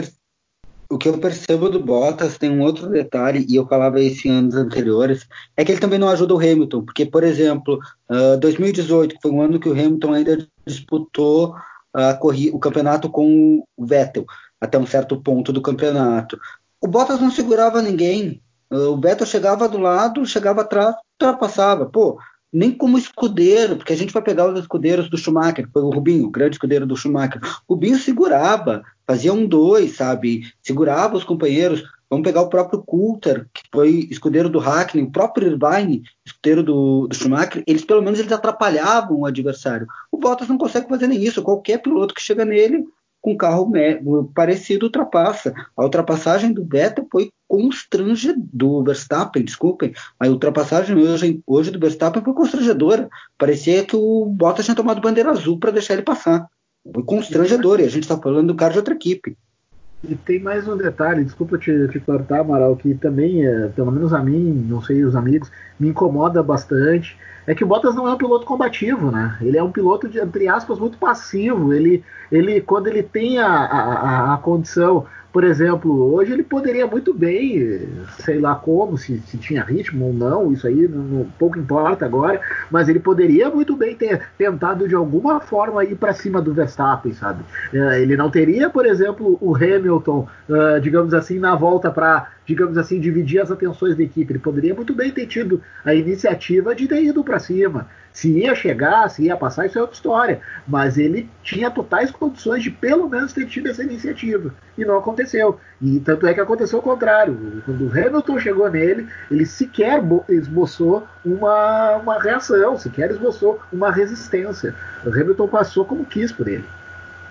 S4: o que eu percebo do Bottas tem um outro detalhe, e eu falava isso em anos anteriores, é que ele também não ajuda o Hamilton, porque, por exemplo, uh, 2018, que foi um ano que o Hamilton ainda disputou uh, o campeonato com o Vettel, até um certo ponto do campeonato. O Bottas não segurava ninguém, o Vettel chegava do lado, chegava atrás, ultrapassava. Pô, nem como escudeiro, porque a gente vai pegar os escudeiros do Schumacher, foi o Rubinho, o grande escudeiro do Schumacher. O Rubinho segurava, fazia um dois, sabe? Segurava os companheiros. Vamos pegar o próprio Coulter, que foi escudeiro do Hackney, o próprio Irvine, escudeiro do, do Schumacher, eles pelo menos eles atrapalhavam o adversário. O Bottas não consegue fazer nem isso. Qualquer piloto que chega nele, com carro parecido ultrapassa. A ultrapassagem do Vettel foi constrangedora, do Verstappen, desculpem, a ultrapassagem hoje, hoje do Verstappen foi constrangedora. Parecia que o Bottas tinha tomado bandeira azul para deixar ele passar. Foi constrangedor, e a gente está falando do cara de outra equipe.
S2: E tem mais um detalhe, desculpa te, te cortar, Amaral, que também, é, pelo menos a mim, não sei os amigos, me incomoda bastante é que o Bottas não é um piloto combativo, né? Ele é um piloto, de, entre aspas, muito passivo. Ele, ele quando ele tem a, a, a condição por exemplo, hoje ele poderia muito bem, sei lá como, se, se tinha ritmo ou não, isso aí não, não, pouco importa agora, mas ele poderia muito bem ter tentado de alguma forma ir para cima do Verstappen, sabe? É, ele não teria, por exemplo, o Hamilton, uh, digamos assim, na volta para, digamos assim, dividir as atenções da equipe. Ele poderia muito bem ter tido a iniciativa de ter ido para cima. Se ia chegar, se ia passar, isso é outra história. Mas ele tinha totais condições de pelo menos ter tido essa iniciativa. E não aconteceu. E tanto é que aconteceu o contrário. Quando o Hamilton chegou nele, ele sequer esboçou uma, uma reação, sequer esboçou uma resistência. O Hamilton passou como quis por ele.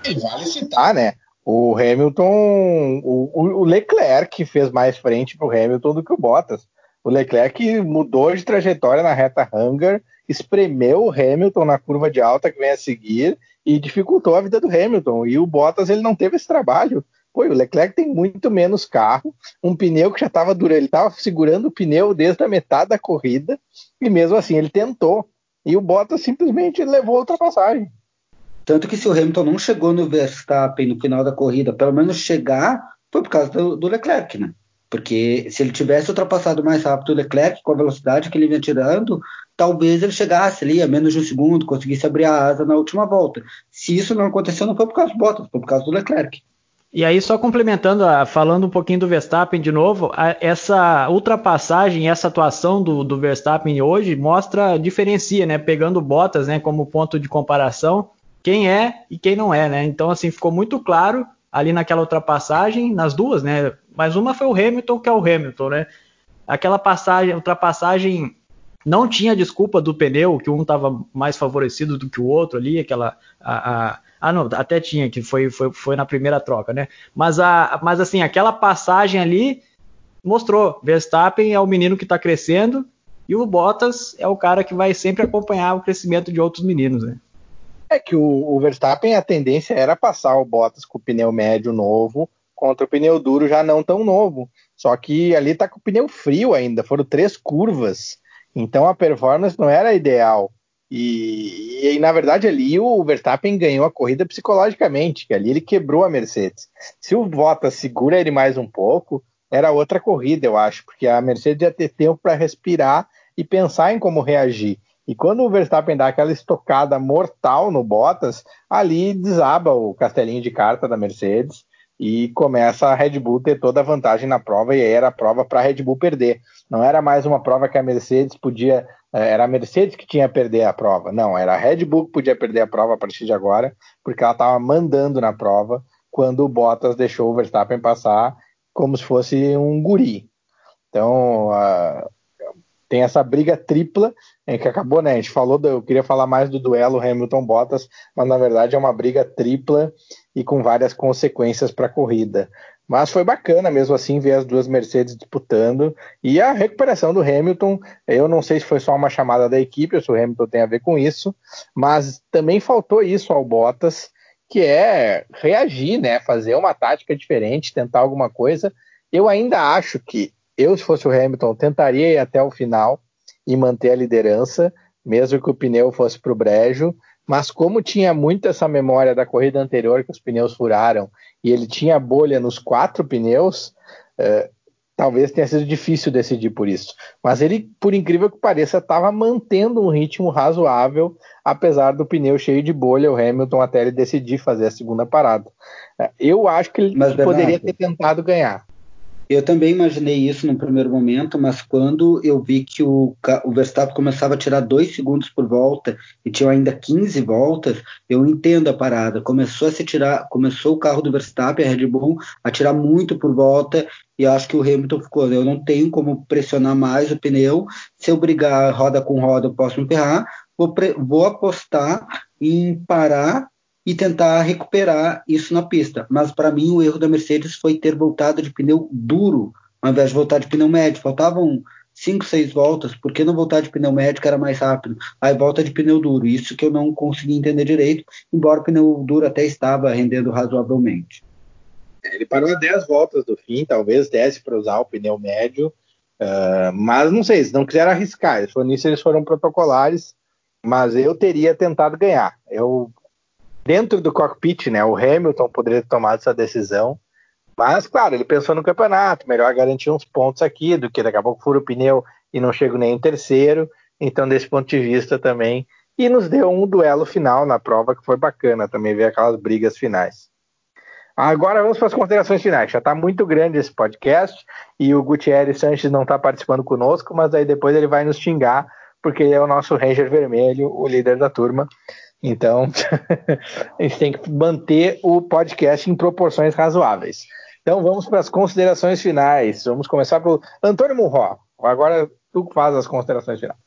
S1: E vale citar, né? O Hamilton, o, o Leclerc fez mais frente para o Hamilton do que o Bottas. O Leclerc mudou de trajetória na reta Hangar espremeu o Hamilton na curva de alta que vem a seguir e dificultou a vida do Hamilton. E o Bottas ele não teve esse trabalho. Pô, o Leclerc tem muito menos carro, um pneu que já estava duro, ele estava segurando o pneu desde a metade da corrida e mesmo assim ele tentou. E o Bottas simplesmente levou a ultrapassagem.
S4: Tanto que se o Hamilton não chegou no Verstappen no final da corrida, pelo menos chegar, foi por causa do, do Leclerc, né? Porque se ele tivesse ultrapassado mais rápido o Leclerc, com a velocidade que ele vinha tirando, talvez ele chegasse ali a menos de um segundo, conseguisse abrir a asa na última volta. Se isso não aconteceu, não foi por causa do Bottas, foi por causa do Leclerc.
S3: E aí, só complementando, falando um pouquinho do Verstappen de novo, essa ultrapassagem, essa atuação do, do Verstappen hoje mostra, diferencia, né? Pegando Bottas, né, como ponto de comparação, quem é e quem não é, né? Então, assim, ficou muito claro ali naquela ultrapassagem, nas duas, né? Mas uma foi o Hamilton, que é o Hamilton, né? Aquela passagem, ultrapassagem não tinha desculpa do pneu, que um estava mais favorecido do que o outro ali, aquela. A, a, ah, não, até tinha, que foi, foi, foi na primeira troca, né? Mas, a, mas assim, aquela passagem ali mostrou: Verstappen é o menino que está crescendo E o Bottas é o cara que vai sempre acompanhar o crescimento de outros meninos, né?
S1: É que o, o Verstappen, a tendência era passar o Bottas com o pneu médio novo contra o pneu duro já não tão novo. Só que ali tá com o pneu frio ainda, foram três curvas. Então a performance não era ideal. E, e, na verdade ali o Verstappen ganhou a corrida psicologicamente, que ali ele quebrou a Mercedes. Se o Bottas segura ele mais um pouco, era outra corrida, eu acho, porque a Mercedes ia ter tempo para respirar e pensar em como reagir. E quando o Verstappen dá aquela estocada mortal no Bottas, ali desaba o castelinho de carta da Mercedes e começa a Red Bull ter toda a vantagem na prova e era a prova para a Red Bull perder. Não era mais uma prova que a Mercedes podia, eh, era a Mercedes que tinha a perder a prova. Não, era a Red Bull que podia perder a prova a partir de agora, porque ela estava mandando na prova quando o Bottas deixou o Verstappen passar como se fosse um guri. Então, uh, tem essa briga tripla em que acabou, né? A gente falou, do, eu queria falar mais do duelo Hamilton-Bottas, mas na verdade é uma briga tripla e com várias consequências para a corrida. Mas foi bacana mesmo assim ver as duas Mercedes disputando e a recuperação do Hamilton. Eu não sei se foi só uma chamada da equipe ou se o Hamilton tem a ver com isso, mas também faltou isso ao Bottas que é reagir, né? Fazer uma tática diferente, tentar alguma coisa. Eu ainda acho que eu, se fosse o Hamilton, tentaria ir até o final e manter a liderança, mesmo que o pneu fosse para o brejo. Mas como tinha muito essa memória da corrida anterior que os pneus furaram e ele tinha bolha nos quatro pneus, eh, talvez tenha sido difícil decidir por isso. Mas ele, por incrível que pareça, estava mantendo um ritmo razoável, apesar do pneu cheio de bolha, o Hamilton até ele decidir fazer a segunda parada. É, eu acho que ele mas, poderia ter tentado ganhar.
S4: Eu também imaginei isso no primeiro momento, mas quando eu vi que o, o Verstappen começava a tirar dois segundos por volta e tinha ainda 15 voltas, eu entendo a parada. Começou a se tirar, começou o carro do Verstappen, a Red Bull, a tirar muito por volta e acho que o Hamilton ficou. Eu não tenho como pressionar mais o pneu. Se eu brigar roda com roda, eu posso emperrar. Vou, vou apostar em parar e tentar recuperar isso na pista. Mas para mim o erro da Mercedes foi ter voltado de pneu duro ao invés de voltar de pneu médio. Faltavam 5, 6 voltas, por que não voltar de pneu médio que era mais rápido? Aí volta de pneu duro, isso que eu não consegui entender direito, embora o pneu duro até estava rendendo razoavelmente.
S1: Ele parou a 10 voltas do fim, talvez desse para usar o pneu médio, uh, mas não sei, se não quiseram arriscar, nisso eles foram protocolares, mas eu teria tentado ganhar. Eu dentro do cockpit, né? O Hamilton poderia ter tomado essa decisão. Mas, claro, ele pensou no campeonato, melhor garantir uns pontos aqui do que daqui a pouco fura o pneu e não chego nem em terceiro. Então, desse ponto de vista também. E nos deu um duelo final na prova que foi bacana também ver aquelas brigas finais. Agora vamos para as considerações finais. Já está muito grande esse podcast e o Gutierrez Sanches não está participando conosco, mas aí depois ele vai nos xingar, porque ele é o nosso Ranger Vermelho, o líder da turma. Então, a gente tem que manter o podcast em proporções razoáveis. Então, vamos para as considerações finais. Vamos começar pelo Antônio Murró. Agora, tu faz as considerações finais.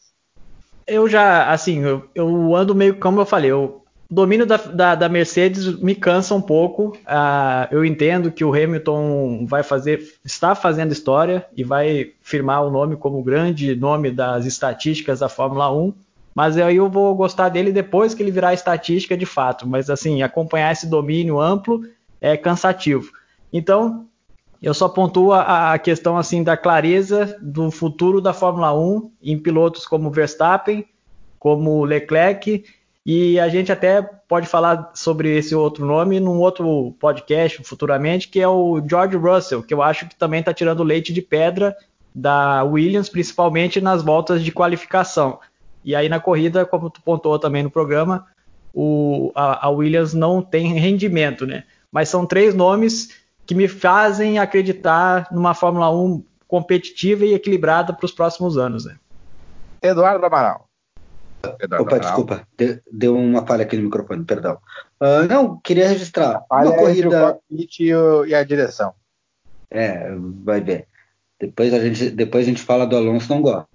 S3: Eu já, assim, eu, eu ando meio, como eu falei, eu, o domínio da, da, da, Mercedes me cansa um pouco. Uh, eu entendo que o Hamilton vai fazer, está fazendo história e vai firmar o nome como grande nome das estatísticas da Fórmula 1 mas aí eu vou gostar dele depois que ele virar estatística de fato. Mas assim, acompanhar esse domínio amplo é cansativo. Então, eu só pontuo a, a questão assim da clareza do futuro da Fórmula 1 em pilotos como Verstappen, como Leclerc, e a gente até pode falar sobre esse outro nome num outro podcast futuramente, que é o George Russell, que eu acho que também está tirando leite de pedra da Williams, principalmente nas voltas de qualificação. E aí na corrida, como tu pontuou também no programa, o, a, a Williams não tem rendimento, né? Mas são três nomes que me fazem acreditar numa Fórmula 1 competitiva e equilibrada para os próximos anos. Né?
S1: Eduardo Amaral.
S4: Eduardo Opa, Amaral. desculpa, deu uma falha aqui no microfone, perdão. Uh, não, queria registrar
S1: uma corrida. O e a direção.
S4: É, vai ver. Depois a gente, depois a gente fala do Alonso, não gosta.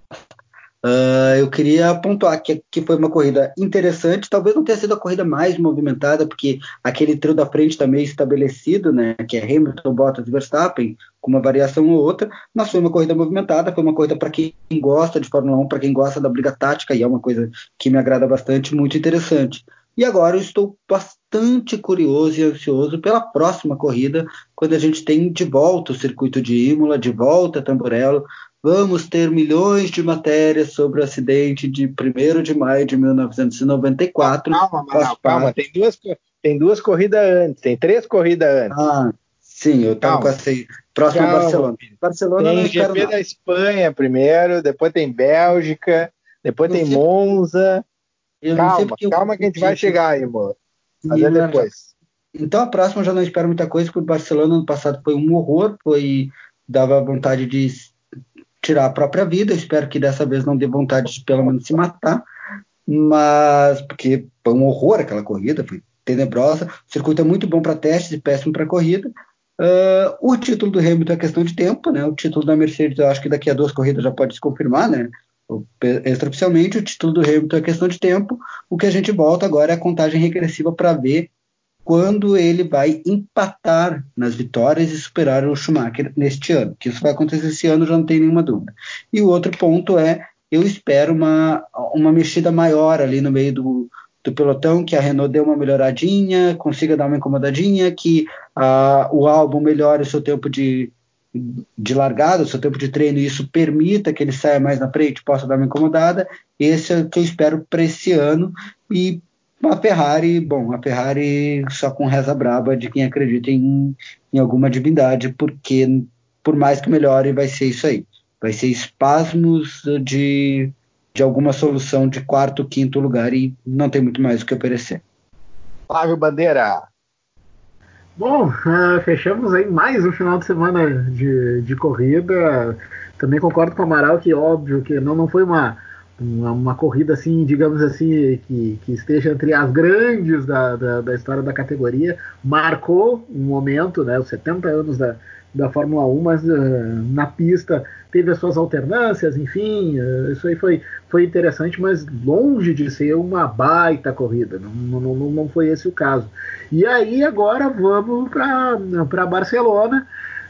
S4: Uh, eu queria pontuar que, que foi uma corrida interessante, talvez não tenha sido a corrida mais movimentada, porque aquele trio da frente está meio estabelecido, né, que é Hamilton, Bottas e Verstappen, com uma variação ou outra, mas foi uma corrida movimentada, foi uma corrida para quem gosta de Fórmula 1, para quem gosta da briga tática, e é uma coisa que me agrada bastante, muito interessante. E agora eu estou bastante curioso e ansioso pela próxima corrida, quando a gente tem de volta o circuito de Imola, de volta Tamburello, Vamos ter milhões de matérias sobre o acidente de 1 de maio de 1994.
S1: Calma, Maral, calma, tem duas, tem duas corridas antes, tem três corridas antes.
S4: Ah, sim, eu estava com essa aí. Próximo calma. Barcelona. Barcelona
S1: tem GP da Espanha primeiro, depois tem Bélgica, depois não tem sei. Monza. Eu calma, que calma que a gente vai chegar aí, amor. Mas é depois.
S4: Então a próxima eu já não espero muita coisa, porque o Barcelona ano passado foi um horror, foi dava vontade de tirar a própria vida. Espero que dessa vez não dê vontade de pelo menos se matar, mas porque foi um horror aquela corrida, foi tenebrosa. O circuito é muito bom para testes e péssimo para corrida. Uh, o título do Hamilton é questão de tempo, né? O título da Mercedes, eu acho que daqui a duas corridas já pode se confirmar, né? Extraoficialmente, o título do Hamilton é questão de tempo. O que a gente volta agora é a contagem regressiva para ver quando ele vai empatar nas vitórias e superar o Schumacher neste ano. Que isso vai acontecer esse ano, já não tem nenhuma dúvida. E o outro ponto é, eu espero uma, uma mexida maior ali no meio do, do pelotão, que a Renault dê uma melhoradinha, consiga dar uma incomodadinha, que uh, o álbum melhore o seu tempo de, de largada, o seu tempo de treino, e isso permita que ele saia mais na frente, possa dar uma incomodada. Esse é o que eu espero para esse ano. E a Ferrari, bom, a Ferrari só com reza braba de quem acredita em, em alguma divindade, porque por mais que melhore, vai ser isso aí. Vai ser espasmos de, de alguma solução de quarto, quinto lugar e não tem muito mais o que oferecer.
S1: Flávio Bandeira.
S2: Bom, uh, fechamos aí mais um final de semana de, de corrida. Também concordo com o Amaral que, óbvio, que não, não foi uma uma, uma, corrida assim, digamos assim, que, que esteja entre as grandes da, da, da, história da categoria, marcou um momento, né, os 70 anos da, da Fórmula 1, mas uh, na pista teve as suas alternâncias, enfim, uh, isso aí foi, foi interessante, mas longe de ser uma baita corrida, não, não, não, foi esse o caso. E aí agora vamos para Barcelona,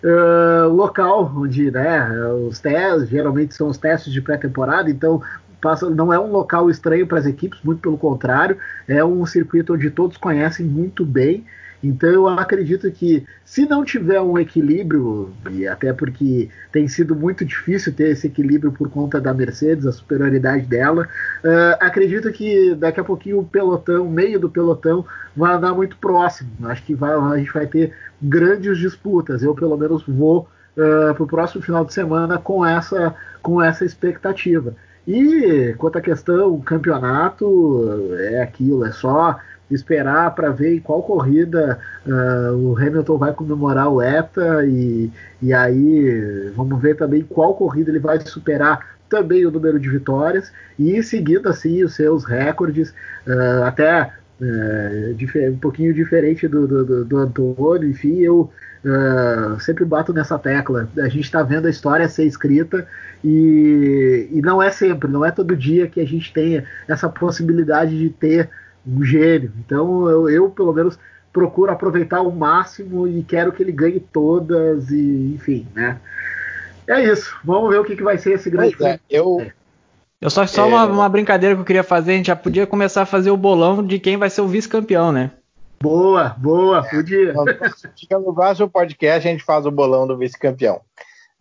S2: Uh, local onde né, os testes geralmente são os testes de pré-temporada, então passa, não é um local estranho para as equipes, muito pelo contrário, é um circuito onde todos conhecem muito bem. Então eu acredito que se não tiver um equilíbrio, e até porque tem sido muito difícil ter esse equilíbrio por conta da Mercedes, a superioridade dela, uh, acredito que daqui a pouquinho o pelotão, meio do pelotão, vai andar muito próximo. Acho que vai, a gente vai ter grandes disputas. Eu pelo menos vou uh, para o próximo final de semana com essa, com essa expectativa. E quanto à questão campeonato, é aquilo, é só esperar para ver em qual corrida uh, o Hamilton vai comemorar o ETA e, e aí vamos ver também qual corrida ele vai superar também o número de vitórias e seguindo assim os seus recordes, uh, até uh, um pouquinho diferente do, do, do Antônio, enfim, eu Uh, sempre bato nessa tecla. A gente está vendo a história ser escrita e, e não é sempre, não é todo dia que a gente tenha essa possibilidade de ter um gênio. Então eu, eu pelo menos procuro aproveitar o máximo e quero que ele ganhe todas e enfim, né? É isso. Vamos ver o que, que vai ser esse grande.
S3: É, eu é. Eu só só é... uma, uma brincadeira que eu queria fazer. A gente já podia começar a fazer o bolão de quem vai ser o vice-campeão, né?
S2: Boa, boa, podia.
S1: Fica no próximo podcast, a gente faz o bolão do vice-campeão.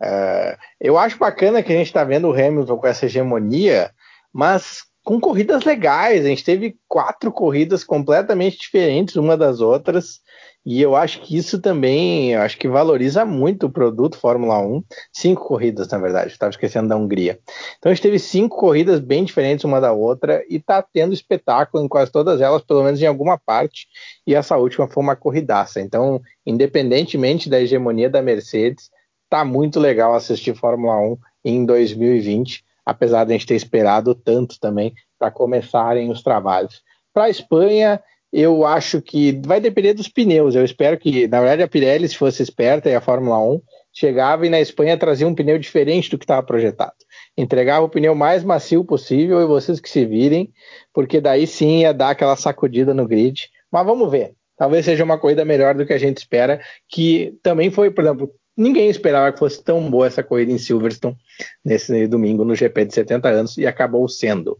S1: Uh, eu acho bacana que a gente está vendo o Hamilton com essa hegemonia, mas com corridas legais. A gente teve quatro corridas completamente diferentes uma das outras. E eu acho que isso também, acho que valoriza muito o produto Fórmula 1. Cinco corridas, na verdade, estava esquecendo da Hungria. Então a gente teve cinco corridas bem diferentes uma da outra e está tendo espetáculo em quase todas elas, pelo menos em alguma parte. E essa última foi uma corridaça. Então, independentemente da hegemonia da Mercedes, tá muito legal assistir Fórmula 1 em 2020, apesar de a gente ter esperado tanto também para começarem os trabalhos. Para a Espanha, eu acho que vai depender dos pneus. Eu espero que, na verdade, a Pirelli, se fosse esperta e a Fórmula 1, chegava e na Espanha trazia um pneu diferente do que estava projetado. entregava o pneu mais macio possível e vocês que se virem, porque daí sim ia dar aquela sacudida no grid. Mas vamos ver. Talvez seja uma corrida melhor do que a gente espera, que também foi, por exemplo, ninguém esperava que fosse tão boa essa corrida em Silverstone nesse domingo no GP de 70 anos e acabou sendo.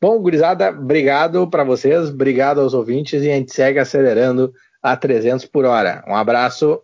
S1: Bom, gurizada, obrigado para vocês, obrigado aos ouvintes e a gente segue acelerando a 300 por hora. Um abraço.